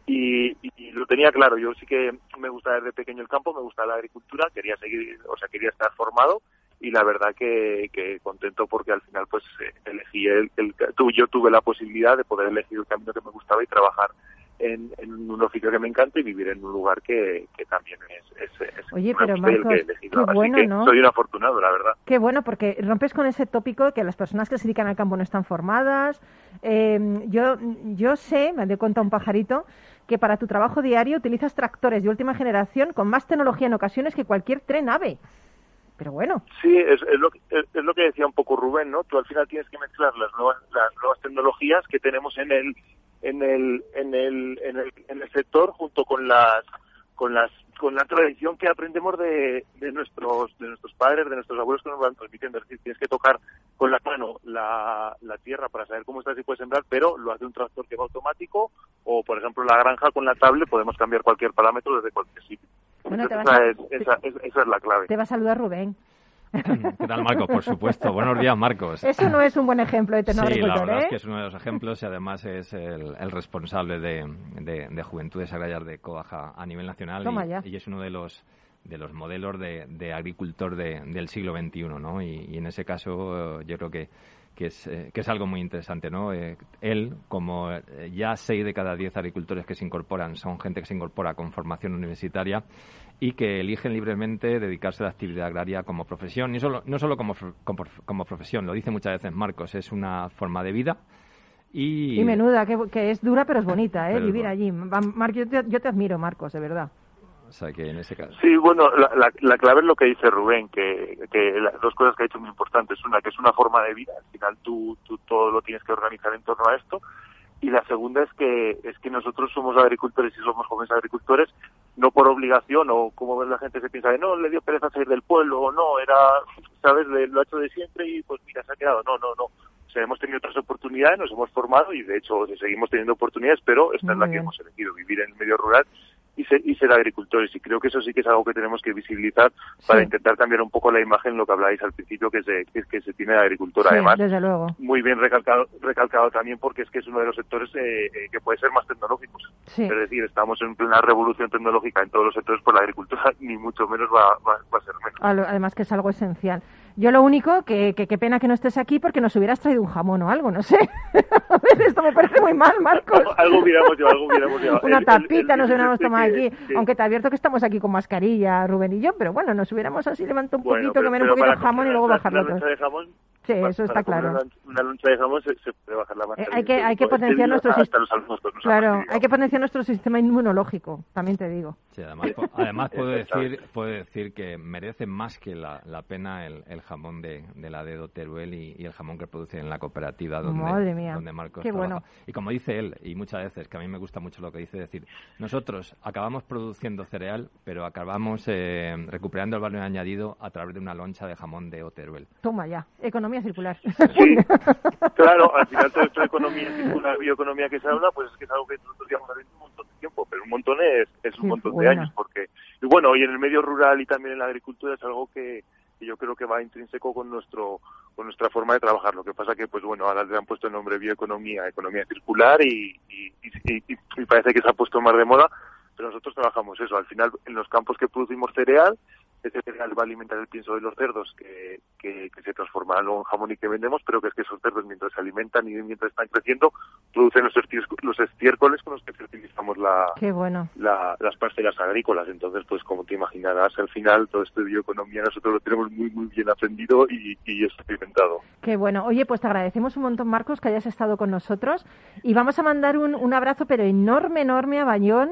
Speaker 6: Y, y- y lo tenía claro, yo sí que me gusta desde pequeño el campo, me gusta la agricultura, quería seguir, o sea, quería estar formado y la verdad que, que contento porque al final pues eh, elegí el, el tu- yo tuve la posibilidad de poder elegir el camino que me gustaba y trabajar en, en un oficio que me encanta y vivir en un lugar que, que también es, es, es
Speaker 1: Oye, pero
Speaker 6: el que he
Speaker 1: Marcos,
Speaker 6: elegido.
Speaker 1: qué
Speaker 6: Así
Speaker 1: bueno,
Speaker 6: que
Speaker 1: ¿no?
Speaker 6: soy un afortunado, la verdad.
Speaker 1: Qué bueno, porque rompes con ese tópico de que las personas que se dedican al campo no están formadas. Eh, yo, yo sé, me dio cuenta un pajarito, que para tu trabajo diario utilizas tractores de última generación con más tecnología en ocasiones que cualquier tren ave. Pero bueno,
Speaker 6: Sí, es, es, lo, es, es lo que decía un poco Rubén, ¿no? Tú al final tienes que mezclar las nuevas, las nuevas tecnologías que tenemos en el, en el, en el, en el, en el sector junto con las, con las, con la tradición que aprendemos de, de nuestros, de nuestros padres, de nuestros abuelos que nos van transmitiendo. Es decir, tienes que tocar con la mano la, la tierra para saber cómo está si puedes sembrar, pero lo hace un tractor que va automático o, por ejemplo, la granja con la tablet podemos cambiar cualquier parámetro desde cualquier sitio.
Speaker 1: Bueno, te vas a-
Speaker 6: esa, es, esa, es- esa es la clave.
Speaker 1: te va a saludar Rubén.
Speaker 4: ¿Qué tal, Marcos? Por supuesto. Buenos días, Marcos.
Speaker 1: Eso no es un buen ejemplo de
Speaker 4: Sí, la verdad
Speaker 1: ¿eh?
Speaker 4: es que es uno de los ejemplos y además es el, el responsable de, de- de Juventudes Agrarias de Coaja a nivel nacional
Speaker 1: Toma
Speaker 4: y,
Speaker 1: ya.
Speaker 4: y es uno de los de los modelos de, de agricultor de- del siglo XXI, ¿no? Y, y en ese caso eh, yo creo que, que, es, eh, que es algo muy interesante, ¿no? Eh, él, como eh, ya seis de cada diez agricultores que se incorporan son gente que se incorpora con formación universitaria y que eligen libremente dedicarse a la actividad agraria como profesión, y solo, no solo como, como, como profesión, lo dice muchas veces Marcos, es una forma de vida y,
Speaker 1: Y menuda, que, que es dura pero es bonita, ¿eh?
Speaker 4: Pero
Speaker 1: Vivir allí. Mar- yo, te, yo te admiro, Marcos, de verdad.
Speaker 4: o sea que en ese caso.
Speaker 6: Sí, bueno, la, la, la clave es lo que dice Rubén, que, que las dos cosas que ha dicho muy importantes. Una, que es una forma de vida, al final tú, tú todo lo tienes que organizar en torno a esto. Y la segunda es que, es que nosotros somos agricultores y somos jóvenes agricultores, no por obligación o como la gente se piensa de no, le dio pereza salir del pueblo o no, era, sabes, lo ha hecho de siempre y pues mira, se ha quedado. No, no, no. O sea, hemos tenido otras oportunidades, nos hemos formado y de hecho seguimos teniendo oportunidades, pero esta es la que hemos elegido, vivir en el medio rural y ser, y ser agricultores. Y creo que eso sí que es algo que tenemos que visibilizar para
Speaker 1: Sí.
Speaker 6: intentar cambiar un poco la imagen, lo que habláis al principio, que se, que, que se tiene de agricultura.
Speaker 1: Sí,
Speaker 6: Además,
Speaker 1: desde luego.
Speaker 6: muy bien recalcado, recalcado también porque es que es uno de los sectores eh, eh, que puede ser más tecnológicos.
Speaker 1: Sí.
Speaker 6: Es decir, estamos en plena revolución tecnológica en todos los sectores, pues la agricultura ni mucho menos va, va, va a ser menos.
Speaker 1: Además que es algo esencial. Yo lo único, que que- qué pena que no estés aquí porque nos hubieras traído un jamón o algo, no sé. A ver, esto me parece muy mal, Marcos.
Speaker 6: Algo, algo hubiéramos llevado, algo hubiéramos llevado.
Speaker 1: Una
Speaker 6: El-
Speaker 1: tapita
Speaker 6: el-
Speaker 1: nos hubiéramos tomado
Speaker 6: que-
Speaker 1: aquí,
Speaker 6: que-
Speaker 1: aunque te advierto que estamos aquí con mascarilla, Rubén y yo, pero bueno, nos hubiéramos así levantado un
Speaker 6: Bueno,
Speaker 1: poquito,
Speaker 6: pero-
Speaker 1: comer un poquito de jamón y luego
Speaker 6: la-
Speaker 1: bajarlo
Speaker 6: la loncha de jamón,
Speaker 1: Sí,
Speaker 6: para-
Speaker 1: eso está
Speaker 6: para
Speaker 1: claro.
Speaker 6: Una, loncha de jamón se, se puede bajar la
Speaker 1: Eh,
Speaker 6: mascarilla.
Speaker 1: hay que- hay que potenciar nuestro
Speaker 6: Hasta
Speaker 1: sis-
Speaker 6: los almuerzos nos
Speaker 1: Claro, hay que potenciar nuestro sistema inmunológico, también te digo.
Speaker 4: Sí, además, además puedo, decir, puedo decir que merece más que la, la pena el, el jamón de, de la Dedo Teruel y, y el jamón que produce en la cooperativa donde,
Speaker 1: Madre mía,
Speaker 4: donde Marcos
Speaker 1: qué
Speaker 4: trabaja.
Speaker 1: bueno.
Speaker 4: Y como dice él, y muchas veces, que a mí me gusta mucho lo que dice, decir, nosotros acabamos produciendo cereal, pero acabamos eh, recuperando el valor añadido a través de una loncha de jamón de Oteruel.
Speaker 1: Toma ya, economía circular.
Speaker 6: Sí, claro, al final toda esta economía circular, bioeconomía que se habla, pues es que es algo que nosotros llevamos haciendo un montón de tiempo, pero un montón es, es un montón de años, porque, y bueno, y en el medio rural y también en la agricultura es algo que, que yo creo que va intrínseco con nuestro con nuestra forma de trabajar. Lo que pasa que, pues bueno, ahora le han puesto el nombre bioeconomía, economía circular y, y, y- y- y parece que se ha puesto más de moda, pero nosotros trabajamos eso. Al final, en los campos que producimos cereal, ese cereal va a alimentar el pienso de los cerdos que, que, que se transformarán en jamón y que vendemos, pero que es que esos cerdos mientras se alimentan y mientras están creciendo producen los, los estiércoles con los que fertilizamos la,
Speaker 1: Qué bueno.
Speaker 6: la- las parcelas agrícolas. Entonces, pues como te imaginarás, al final todo esto de bioeconomía nosotros lo tenemos muy muy bien aprendido y, y experimentado.
Speaker 1: Qué bueno. Oye, pues te agradecemos un montón, Marcos, que hayas estado con nosotros. Y vamos a mandar un, un abrazo, pero enorme, enorme a Bayón,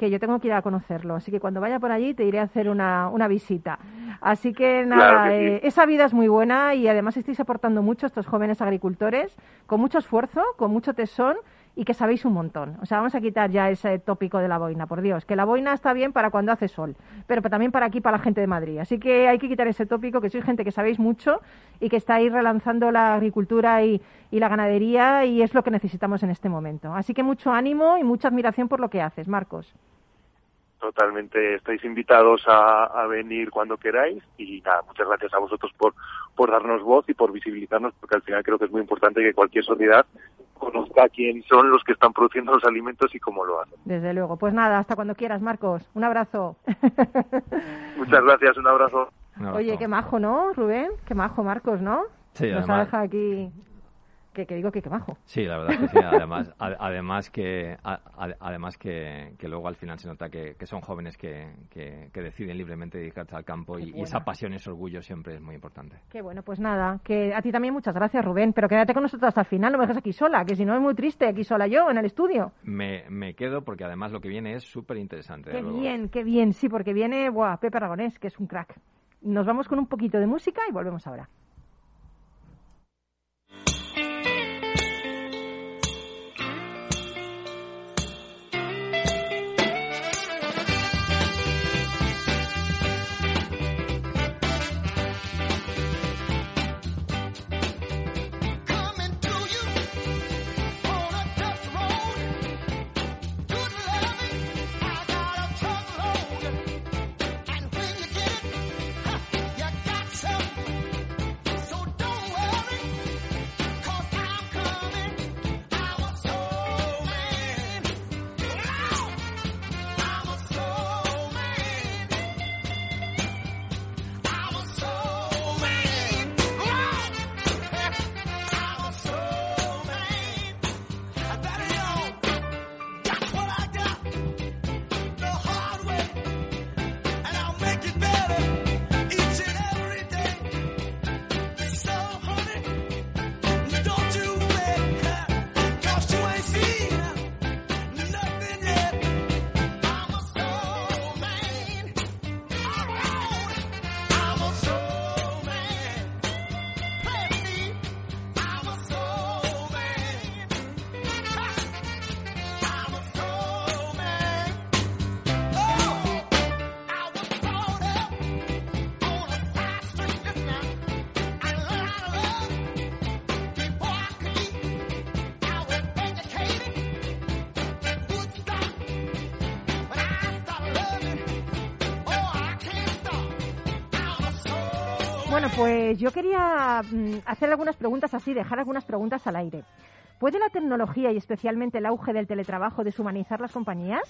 Speaker 1: que yo tengo que ir a conocerlo. Así que cuando vaya por allí te iré a hacer una, una visita. Así que nada,
Speaker 6: Claro que sí.
Speaker 1: eh, esa vida es muy buena y además estáis aportando mucho estos jóvenes agricultores, con mucho esfuerzo, con mucho tesón y que sabéis un montón. O sea, vamos a quitar ya ese tópico de la boina, por Dios, que la boina está bien para cuando hace sol, pero también para aquí, para la gente de Madrid. Así que hay que quitar ese tópico, que sois gente que sabéis mucho y que estáis relanzando la agricultura y, y la ganadería y es lo que necesitamos en este momento. Así que mucho ánimo y mucha admiración por lo que haces, Marcos.
Speaker 6: Totalmente estáis invitados a, a venir cuando queráis y nada, muchas gracias a vosotros por, por darnos voz y por visibilizarnos, porque al final creo que es muy importante que cualquier sociedad conozca quién son los que están produciendo los alimentos y cómo lo hacen.
Speaker 1: Desde luego. Pues nada, hasta cuando quieras, Marcos. Un abrazo.
Speaker 6: Muchas gracias, un abrazo.
Speaker 4: Un abrazo.
Speaker 1: Oye, qué majo, ¿no, Rubén? Qué majo, Marcos, ¿no?
Speaker 4: Sí,
Speaker 1: Nos ha
Speaker 4: además-
Speaker 1: dejado aquí... Que, que digo que qué majo.
Speaker 4: Sí, la verdad que sí. Además, además que además que, que luego al final se nota que, que son jóvenes que, que, que deciden libremente dedicarse al campo y, y esa pasión, ese orgullo siempre es muy importante.
Speaker 1: Qué bueno, pues nada, que a ti también muchas gracias, Rubén, pero quédate con nosotros hasta el final, no me dejes aquí sola, que si no es muy triste aquí sola yo en el estudio.
Speaker 4: Me, me quedo porque además lo que viene es súper interesante.
Speaker 1: Qué bien, qué bien, sí, porque viene buah, Pepe Aragonés, que es un crack. Nos vamos con un poquito de música y volvemos ahora. Pues yo quería mm, hacer algunas preguntas así, dejar algunas preguntas al aire. ¿Puede la tecnología y especialmente el auge del teletrabajo deshumanizar las compañías?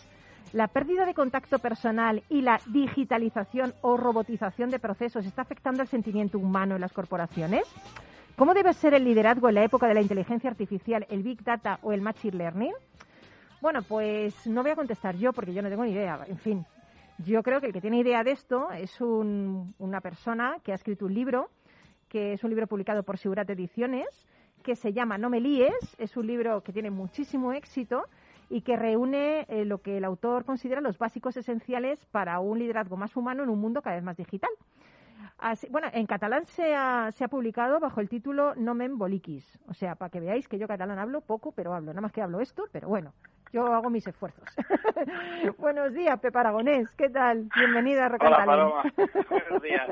Speaker 1: ¿La pérdida de contacto personal y la digitalización o robotización de procesos está afectando el sentimiento humano en las corporaciones? ¿Cómo debe ser el liderazgo en la época de la inteligencia artificial, el Big Data o el Machine Learning? Bueno, pues no voy a contestar yo porque yo no tengo ni idea. En fin, yo creo que el que tiene idea de esto es un- una persona que ha escrito un libro, que es un libro publicado por Segurat Ediciones, que se llama No me líes. Es un libro que tiene muchísimo éxito y que reúne eh, lo que el autor considera los básicos esenciales para un liderazgo más humano en un mundo cada vez más digital. Bueno, en catalán se ha, se ha publicado bajo el título No me emboliquis. O sea, para que veáis que yo catalán hablo poco, pero hablo. Nada más que hablo esto, pero bueno, yo hago mis esfuerzos. Buenos días, Pepa Aragonés. ¿Qué tal? Bienvenida a
Speaker 7: Hola. Paloma. Buenos días.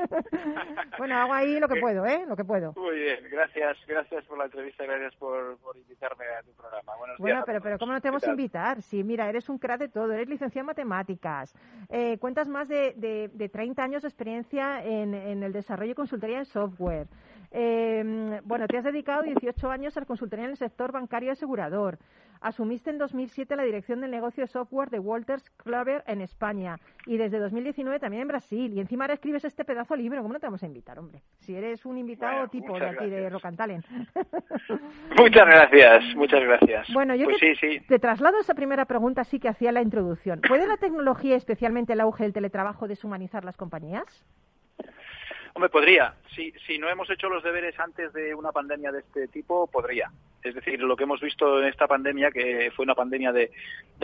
Speaker 1: bueno, hago ahí lo que puedo, ¿eh? Lo que puedo.
Speaker 7: Muy bien, gracias, gracias por la entrevista, gracias por, por invitarme a tu programa. Buenos
Speaker 1: Bueno,
Speaker 7: días. a
Speaker 1: pero, pero ¿cómo no te vamos
Speaker 7: ¿Qué
Speaker 1: a
Speaker 7: tal?
Speaker 1: invitar? Sí, mira, eres un crack de todo, eres licenciado en matemáticas, eh, cuentas más de, de, de 30 años de experiencia en, en el desarrollo y consultoría en software. Eh, bueno, te has dedicado 18 años a la consultoría en el sector bancario y asegurador. Asumiste en 2007 la dirección del negocio de software de Walters Clover en España y desde 2019 también en Brasil. Y encima ahora escribes este pedazo de libro. ¿Cómo no te vamos a invitar, hombre? Si eres un invitado
Speaker 7: Bueno,
Speaker 1: tipo de aquí de
Speaker 7: gracias.
Speaker 1: Rock and Talent.
Speaker 7: Muchas gracias, muchas gracias.
Speaker 1: Bueno, yo
Speaker 7: pues
Speaker 1: te,
Speaker 7: sí, sí.
Speaker 1: te traslado esa primera pregunta sí que hacía la introducción. ¿Puede la tecnología, especialmente el auge del teletrabajo, deshumanizar las compañías?
Speaker 7: Hombre, podría. Si, si no hemos hecho los deberes antes de una pandemia de este tipo, podría. Es decir, lo que hemos visto en esta pandemia, que fue una pandemia de,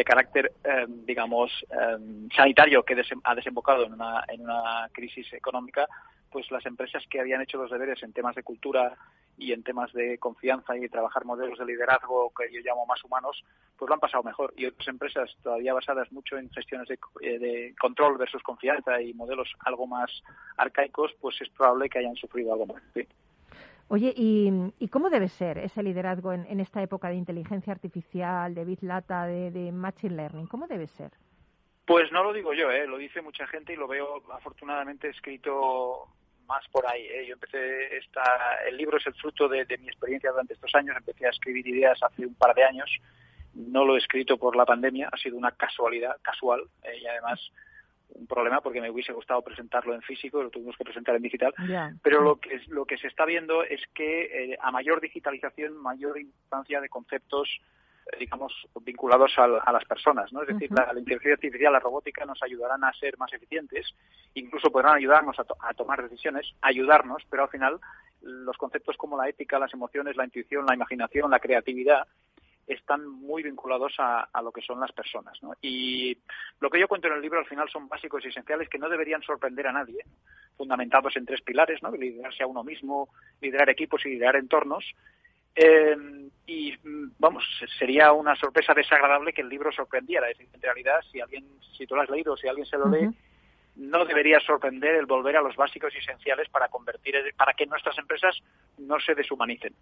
Speaker 7: carácter, eh, digamos, eh, sanitario, que desem- ha desembocado en una, en una crisis económica, pues las empresas que habían hecho los deberes en temas de cultura y en temas de confianza y trabajar modelos de liderazgo que yo llamo más humanos, pues lo han pasado mejor. Y otras empresas todavía basadas mucho en gestiones de, eh, de control versus confianza y modelos algo más arcaicos, pues es probable que hayan sufrido algo más. sí.
Speaker 1: Oye, ¿y, y cómo debe ser ese liderazgo en, en esta época de inteligencia artificial, de Big Data, de, de Machine Learning? ¿Cómo debe ser?
Speaker 7: Pues no lo digo yo, ¿eh? lo dice mucha gente y lo veo afortunadamente escrito más por ahí. ¿eh? Yo empecé esta, el libro es el fruto de, de mi experiencia durante estos años. Empecé a escribir ideas hace un par de años. No lo he escrito por la pandemia, ha sido una casualidad, casual eh, y además un problema porque me hubiese gustado presentarlo en físico, lo tuvimos que presentar en digital. Pero lo que, lo que se está viendo es que eh, a mayor digitalización, mayor importancia de conceptos, digamos, vinculados al- a, las personas. ¿no? Es decir, la, la inteligencia artificial, la robótica nos ayudarán a ser más eficientes, incluso podrán ayudarnos a, to- a tomar decisiones, ayudarnos, pero al final los conceptos como la ética, las emociones, la intuición, la imaginación, la creatividad, están muy vinculados a, a lo que son las personas. ¿no? Y lo que yo cuento en el libro al final son básicos y esenciales que no deberían sorprender a nadie, fundamentados en tres pilares, ¿no? liderarse a uno mismo, liderar equipos y liderar entornos. Eh, y vamos, sería una sorpresa desagradable que el libro sorprendiera. Es decir, en realidad, si alguien, si tú lo has leído, si alguien se lo lee, no debería sorprender el volver a los básicos y esenciales para convertir, para que nuestras empresas no se deshumanicen.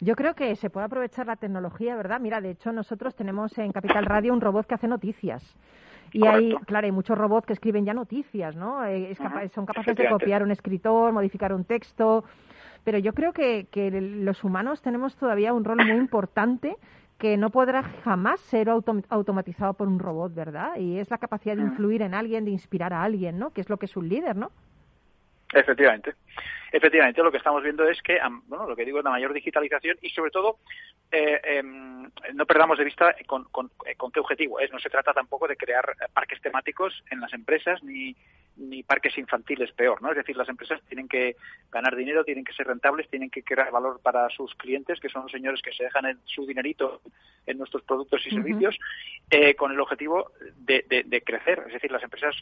Speaker 1: Yo creo que se puede aprovechar la tecnología, ¿verdad? Mira, de hecho, nosotros tenemos en Capital Radio un robot que hace noticias. Y hay, claro, hay muchos robots que escriben ya noticias, ¿no? Eh, es capa-
Speaker 7: Ujú,
Speaker 1: son capaces de copiar un escritor, modificar un texto. Pero yo creo que, que los humanos tenemos todavía un rol muy importante que no podrá jamás ser autom- automatizado por un robot, ¿verdad? Y es la capacidad de
Speaker 7: Ujú.
Speaker 1: influir en alguien, de inspirar a alguien, ¿no? Que es lo que es un líder, ¿no?
Speaker 7: Efectivamente. Efectivamente, lo que estamos viendo es que, bueno, lo que digo es la mayor digitalización y sobre todo eh, em, no perdamos de vista con, con- eh, con qué objetivo es. No se trata tampoco de crear eh, parques temáticos en las empresas ni, ni parques infantiles, peor, ¿no? Es decir, las empresas tienen que ganar dinero, tienen que ser rentables, tienen que crear valor para sus clientes, que son los señores que se dejan el- su dinerito en nuestros productos y servicios, eh, con el objetivo de, de- de crecer. Es decir, las empresas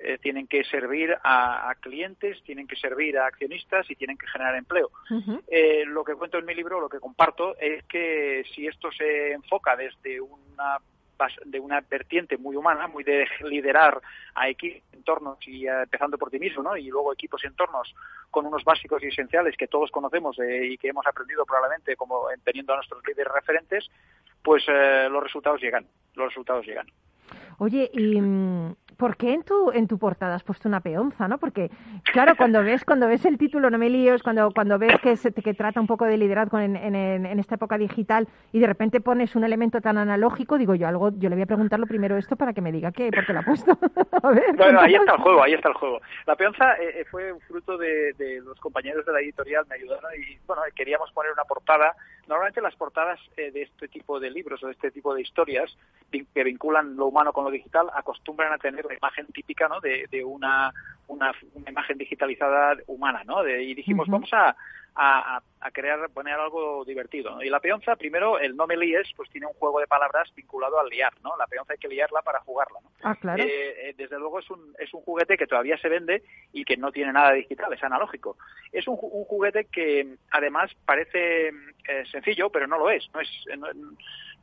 Speaker 7: eh, tienen que servir a, a clientes, tienen que servir a accionistas y tienen que generar empleo. Eh, lo que cuento en mi libro, lo que comparto, es que si esto se enfoca desde una de una vertiente muy humana, muy de liderar a equipos, entornos y eh, empezando por ti mismo, ¿no? Y luego equipos y entornos con unos básicos y esenciales que todos conocemos eh, y que hemos aprendido probablemente como eh, teniendo a nuestros líderes referentes, pues los resultados llegan, los resultados llegan.
Speaker 1: Oye, y ¿por qué en tu en tu portada has puesto una peonza, no? Porque claro, cuando ves cuando ves el título no me líos, cuando cuando ves que se, que trata un poco de liderazgo en, en, en- esta época digital y de repente pones un elemento tan analógico, digo yo algo, yo le voy a preguntar lo primero esto para que me diga qué, por qué lo ha puesto. a ver.
Speaker 7: Bueno, ahí está el juego, ahí está el juego. La peonza eh, eh, fue un fruto de, de los compañeros de la editorial, me ayudaron y, bueno, queríamos poner una portada. Normalmente las portadas eh, de este tipo de libros o de este tipo de historias que vinculan lo humano con lo digital acostumbran a tener la imagen típica, ¿no? De, de una, una, una imagen digitalizada humana, ¿no? De- y dijimos, vamos a, a, a- crear, poner algo divertido. ¿no? Y la peonza, primero, el no me líes, pues tiene un juego de palabras vinculado al liar, ¿no? La peonza hay que liarla para jugarla, ¿no?
Speaker 1: Ah, claro.
Speaker 7: Eh, eh, desde luego es un, es un juguete que todavía se vende y que no tiene nada digital, es analógico. Es un, un juguete que además parece eh, sencillo, pero no lo es. No es, no,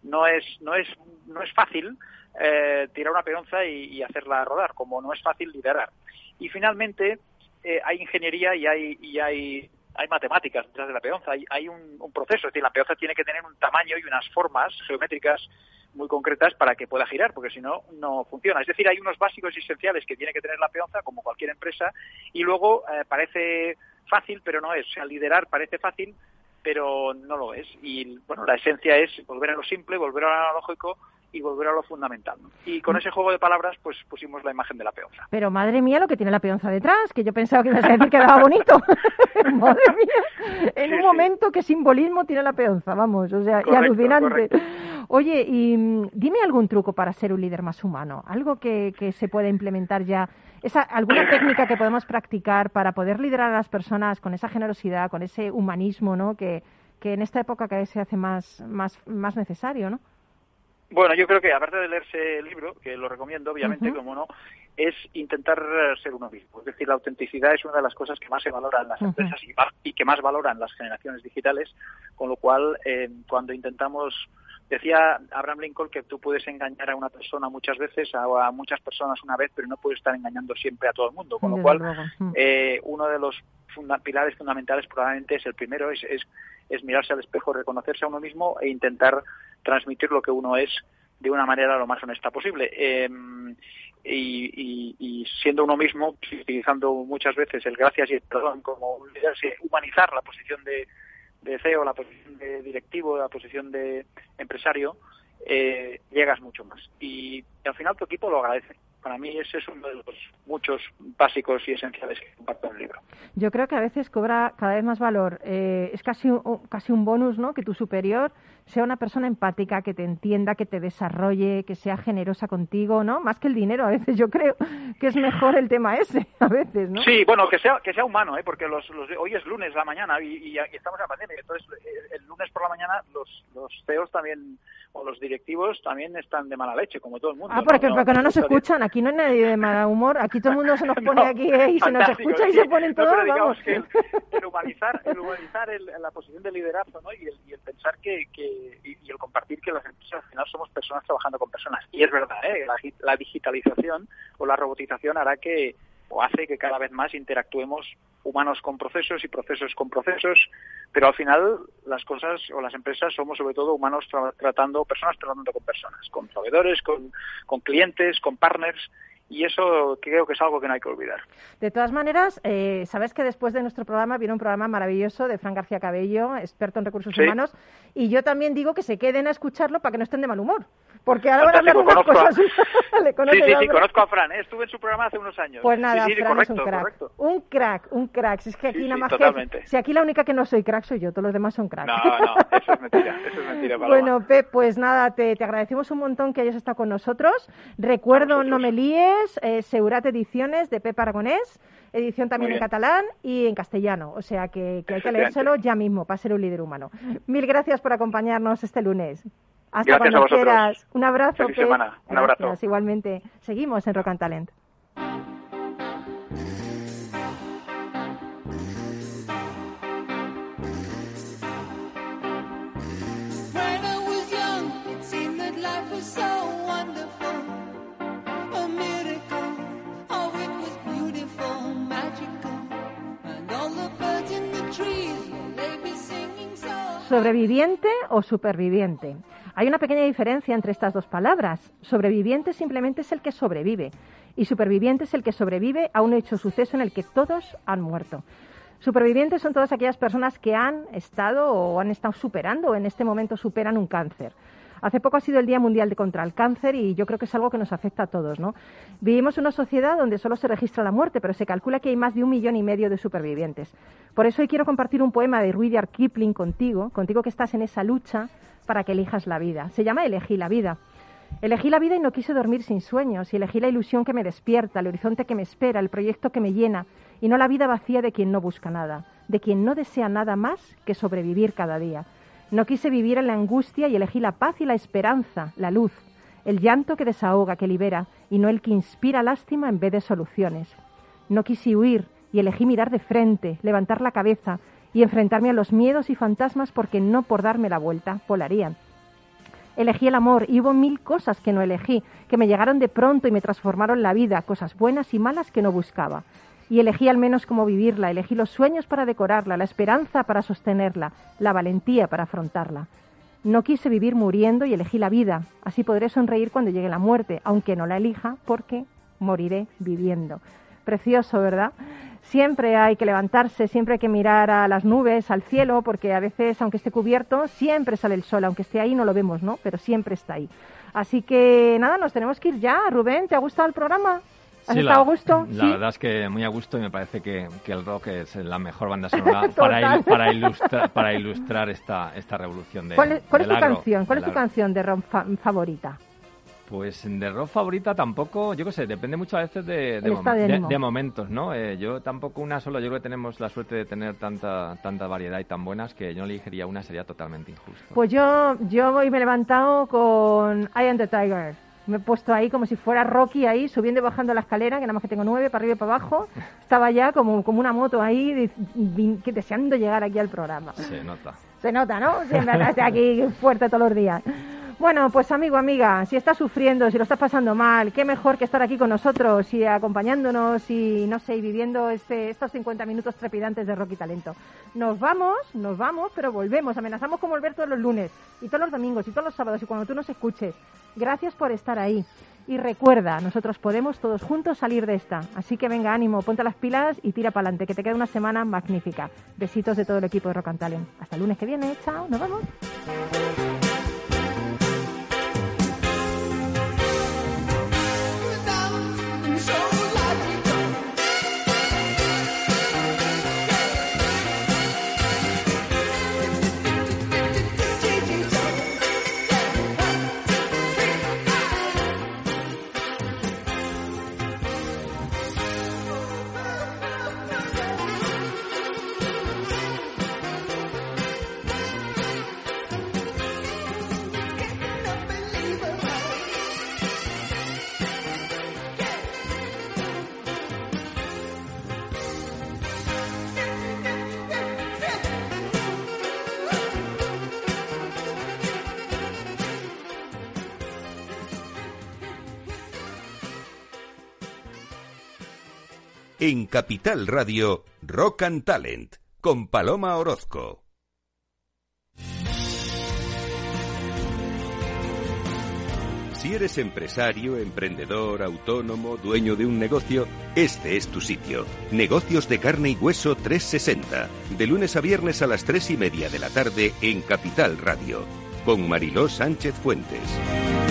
Speaker 7: no es, no es, no es fácil eh, tirar una peonza y, y hacerla rodar, como no es fácil liderar. Y finalmente eh, hay ingeniería y hay, y hay hay matemáticas detrás de la peonza, hay, hay un, un proceso, es decir, la peonza tiene que tener un tamaño y unas formas geométricas muy concretas para que pueda girar, porque si no, no funciona. Es decir, hay unos básicos esenciales que tiene que tener la peonza, como cualquier empresa, y luego eh, parece fácil, pero no es. O sea, liderar parece fácil, pero no lo es. Y bueno, la esencia es volver a lo simple, volver a lo analógico y volver a lo fundamental. ¿no? Y con ese juego de palabras, pues pusimos la imagen de la peonza.
Speaker 1: Pero madre mía lo que tiene la peonza detrás, que yo pensaba que ibas a decir que daba bonito. madre mía, en
Speaker 7: Sí,
Speaker 1: un
Speaker 7: sí.
Speaker 1: momento qué simbolismo tiene la peonza, vamos, o sea, y
Speaker 7: Correcto,
Speaker 1: alucinante.
Speaker 7: correcto.
Speaker 1: Oye, y mm, dime algún truco para ser un líder más humano, algo que, que se pueda implementar ya, esa, alguna técnica que podemos practicar para poder liderar a las personas con esa generosidad, con ese humanismo, ¿no? Que, que en esta época cada vez se hace más, más, más necesario, ¿no?
Speaker 7: Bueno, yo creo que aparte de leerse el libro, que lo recomiendo, obviamente, como no, es intentar eh, ser uno mismo. Es decir, la autenticidad es una de las cosas que más se valoran en las empresas y, y que más valoran las generaciones digitales, con lo cual, eh, cuando intentamos, decía Abraham Lincoln que tú puedes engañar a una persona muchas veces, a, a muchas personas una vez, pero no puedes estar engañando siempre a todo el mundo, con lo cual eh, uno de los funda- pilares fundamentales probablemente es el primero, es, es, es mirarse al espejo, reconocerse a uno mismo e intentar transmitir lo que uno es de una manera lo más honesta posible. Eh, y, y- siendo uno mismo, utilizando muchas veces el gracias y el perdón como humanizar la posición de, de CEO, la posición de directivo, la posición de empresario, eh, llegas mucho más. Y, al final tu equipo lo agradece. Para mí ese es uno de los muchos básicos y esenciales que comparto en el libro.
Speaker 1: Yo creo que a veces cobra cada vez más valor. Eh, es casi un, casi un bonus, ¿no? Que tu superior sea una persona empática, que te entienda, que te desarrolle, que sea generosa contigo, ¿no? Más que el dinero, a veces yo creo que es mejor el tema ese, a veces, ¿no?
Speaker 7: Sí, bueno, que sea que sea humano, ¿eh? porque los, los- hoy es lunes la mañana y, y- y estamos en la pandemia. Entonces, eh, el lunes por la mañana los, los CEOs también, o los directivos también están de mala leche, como todo el mundo.
Speaker 1: Ah, porque, porque no nos escuchan, aquí no hay nadie de mal humor, aquí todo el mundo se nos pone
Speaker 7: No,
Speaker 1: aquí eh, y se nos escucha y
Speaker 7: sí.
Speaker 1: se ponen
Speaker 7: No,
Speaker 1: todos,
Speaker 7: pero
Speaker 1: vamos.
Speaker 7: que el, el humanizar, el humanizar el- la posición de liderazgo ¿no? y, el, y el pensar que, que y, y el compartir que las empresas al final somos personas trabajando con personas. Y es verdad, ¿eh? la, la digitalización o la robotización hará que o hace que cada vez más interactuemos humanos con procesos y procesos con procesos, pero al final las cosas o las empresas somos sobre todo humanos tra- tratando, personas tratando con personas, con proveedores, con, con clientes, con partners, y eso creo que es algo que no hay que olvidar.
Speaker 1: De todas maneras, eh, sabes que después de nuestro programa viene un programa maravilloso de Fran García Cabello, experto en recursos
Speaker 7: Sí.
Speaker 1: humanos, y yo también digo que se queden a escucharlo para que no estén de mal humor, porque ahora van a hablar unas
Speaker 7: conozco a-
Speaker 1: cosas. Le
Speaker 7: Sí, sí, sí, conozco a Fran, ¿eh? estuve en su programa hace unos años.
Speaker 1: Pues nada,
Speaker 7: sí, sí,
Speaker 1: Fran
Speaker 7: correcto,
Speaker 1: es un crack.
Speaker 7: correcto.
Speaker 1: Un crack, un crack. Si es que aquí nada más que. Si aquí la única que no soy crack soy yo, todos los demás son crack.
Speaker 7: No, no, eso es mentira, eso es mentira, Paloma.
Speaker 1: Bueno, Pep, pues nada, te, te agradecemos un montón que hayas estado con nosotros. Recuerdo. No me líes, eh, Seurat Ediciones de Pep Aragonés, edición también en catalán y en castellano. O sea que, que hay que leérselo ya mismo para ser un líder humano. Mil gracias por acompañarnos este lunes. Hasta
Speaker 7: Gracias
Speaker 1: cuando quieras. Un abrazo,
Speaker 7: Feliz
Speaker 1: Pep.
Speaker 7: semana. Un abrazo.
Speaker 1: Gracias, igualmente. Seguimos en Rock and Talent. ¿Sobreviviente o superviviente? Hay una pequeña diferencia entre estas dos palabras. Sobreviviente simplemente es el que sobrevive y superviviente es el que sobrevive a un hecho suceso en el que todos han muerto. Supervivientes son todas aquellas personas que han estado o han estado superando o en este momento superan un cáncer. Hace poco ha sido el Día Mundial de contra el Cáncer y yo creo que es algo que nos afecta a todos, ¿no? Vivimos una sociedad donde solo se registra la muerte, pero se calcula que hay más de un millón y medio de supervivientes. Por eso hoy quiero compartir un poema de Rudyard Kipling contigo, contigo que estás en esa lucha para que elijas la vida. Se llama Elegí la vida. Elegí la vida y no quise dormir sin sueños, y elegí la ilusión que me despierta, el horizonte que me espera, el proyecto que me llena, y no la vida vacía de quien no busca nada, de quien no desea nada más que sobrevivir cada día. No quise vivir en la angustia y elegí la paz y la esperanza, la luz, el llanto que desahoga, que libera, y no el que inspira lástima en vez de soluciones. No quise huir y elegí mirar de frente, levantar la cabeza y enfrentarme a los miedos y fantasmas porque no por darme la vuelta volarían. Elegí el amor y hubo mil cosas que no elegí, que me llegaron de pronto y me transformaron la vida, cosas buenas y malas que no buscaba. Y elegí al menos cómo vivirla, elegí los sueños para decorarla, la esperanza para sostenerla, la valentía para afrontarla. No quise vivir muriendo y elegí la vida, así podré sonreír cuando llegue la muerte, aunque no la elija, porque moriré viviendo. Precioso, ¿verdad? Siempre hay que levantarse, siempre hay que mirar a las nubes, al cielo, porque a veces, aunque esté cubierto, siempre sale el sol, aunque esté ahí no lo vemos, ¿no? Pero siempre está ahí. Así que nada, nos tenemos que ir ya. Rubén, ¿te ha gustado el programa? ¿Has
Speaker 4: Sí,
Speaker 1: estado
Speaker 4: la,
Speaker 1: a gusto?
Speaker 4: La
Speaker 1: ¿Sí?
Speaker 4: verdad es que muy a gusto y me parece que, que el rock es la mejor banda sonora para, il- para, ilustrar, para ilustrar esta, esta revolución de
Speaker 1: ¿Cuál es, cuál es tu
Speaker 4: agro,
Speaker 1: canción? ¿Cuál es tu canción de rock fa- favorita?
Speaker 4: Pues de rock favorita tampoco, yo qué sé, depende muchas veces de, de,
Speaker 1: estado de
Speaker 4: de momentos, ¿no? Eh, yo tampoco una sola, yo creo que tenemos la suerte de tener tanta tanta variedad y tan buenas que yo no elegiría una, sería totalmente injusto.
Speaker 1: Pues yo, yo hoy me he levantado con I Am the Tiger. Me he puesto ahí como si fuera Rocky ahí, subiendo y bajando la escalera, que nada más que tengo nueve, para arriba y para abajo. Estaba ya como, como una moto ahí, de- vin- que deseando llegar aquí al programa.
Speaker 4: Se nota.
Speaker 1: Se nota, ¿no? Siempre estás aquí fuerte todos los días. Bueno, pues amigo, amiga, si estás sufriendo, si lo estás pasando mal, qué mejor que estar aquí con nosotros y acompañándonos y, no sé, y viviendo este, estos 50 minutos trepidantes de rock y talento. Nos vamos, nos vamos, pero volvemos. Amenazamos con volver todos los lunes y todos los domingos y todos los sábados y cuando tú nos escuches. Gracias por estar ahí. Y recuerda, nosotros podemos todos juntos salir de esta. Así que venga, ánimo, ponte las pilas y tira para adelante, que te queda una semana magnífica. Besitos de todo el equipo de Rock and Talent. Hasta el lunes que viene. Chao, nos vemos.
Speaker 2: En Capital Radio, Rock and Talent, con Paloma Orozco. Si eres empresario, emprendedor, autónomo, dueño de un negocio, este es tu sitio. Negocios de carne y hueso 360. De lunes a viernes a las 3 y media de la tarde en Capital Radio. Con Mariló Sánchez Fuentes.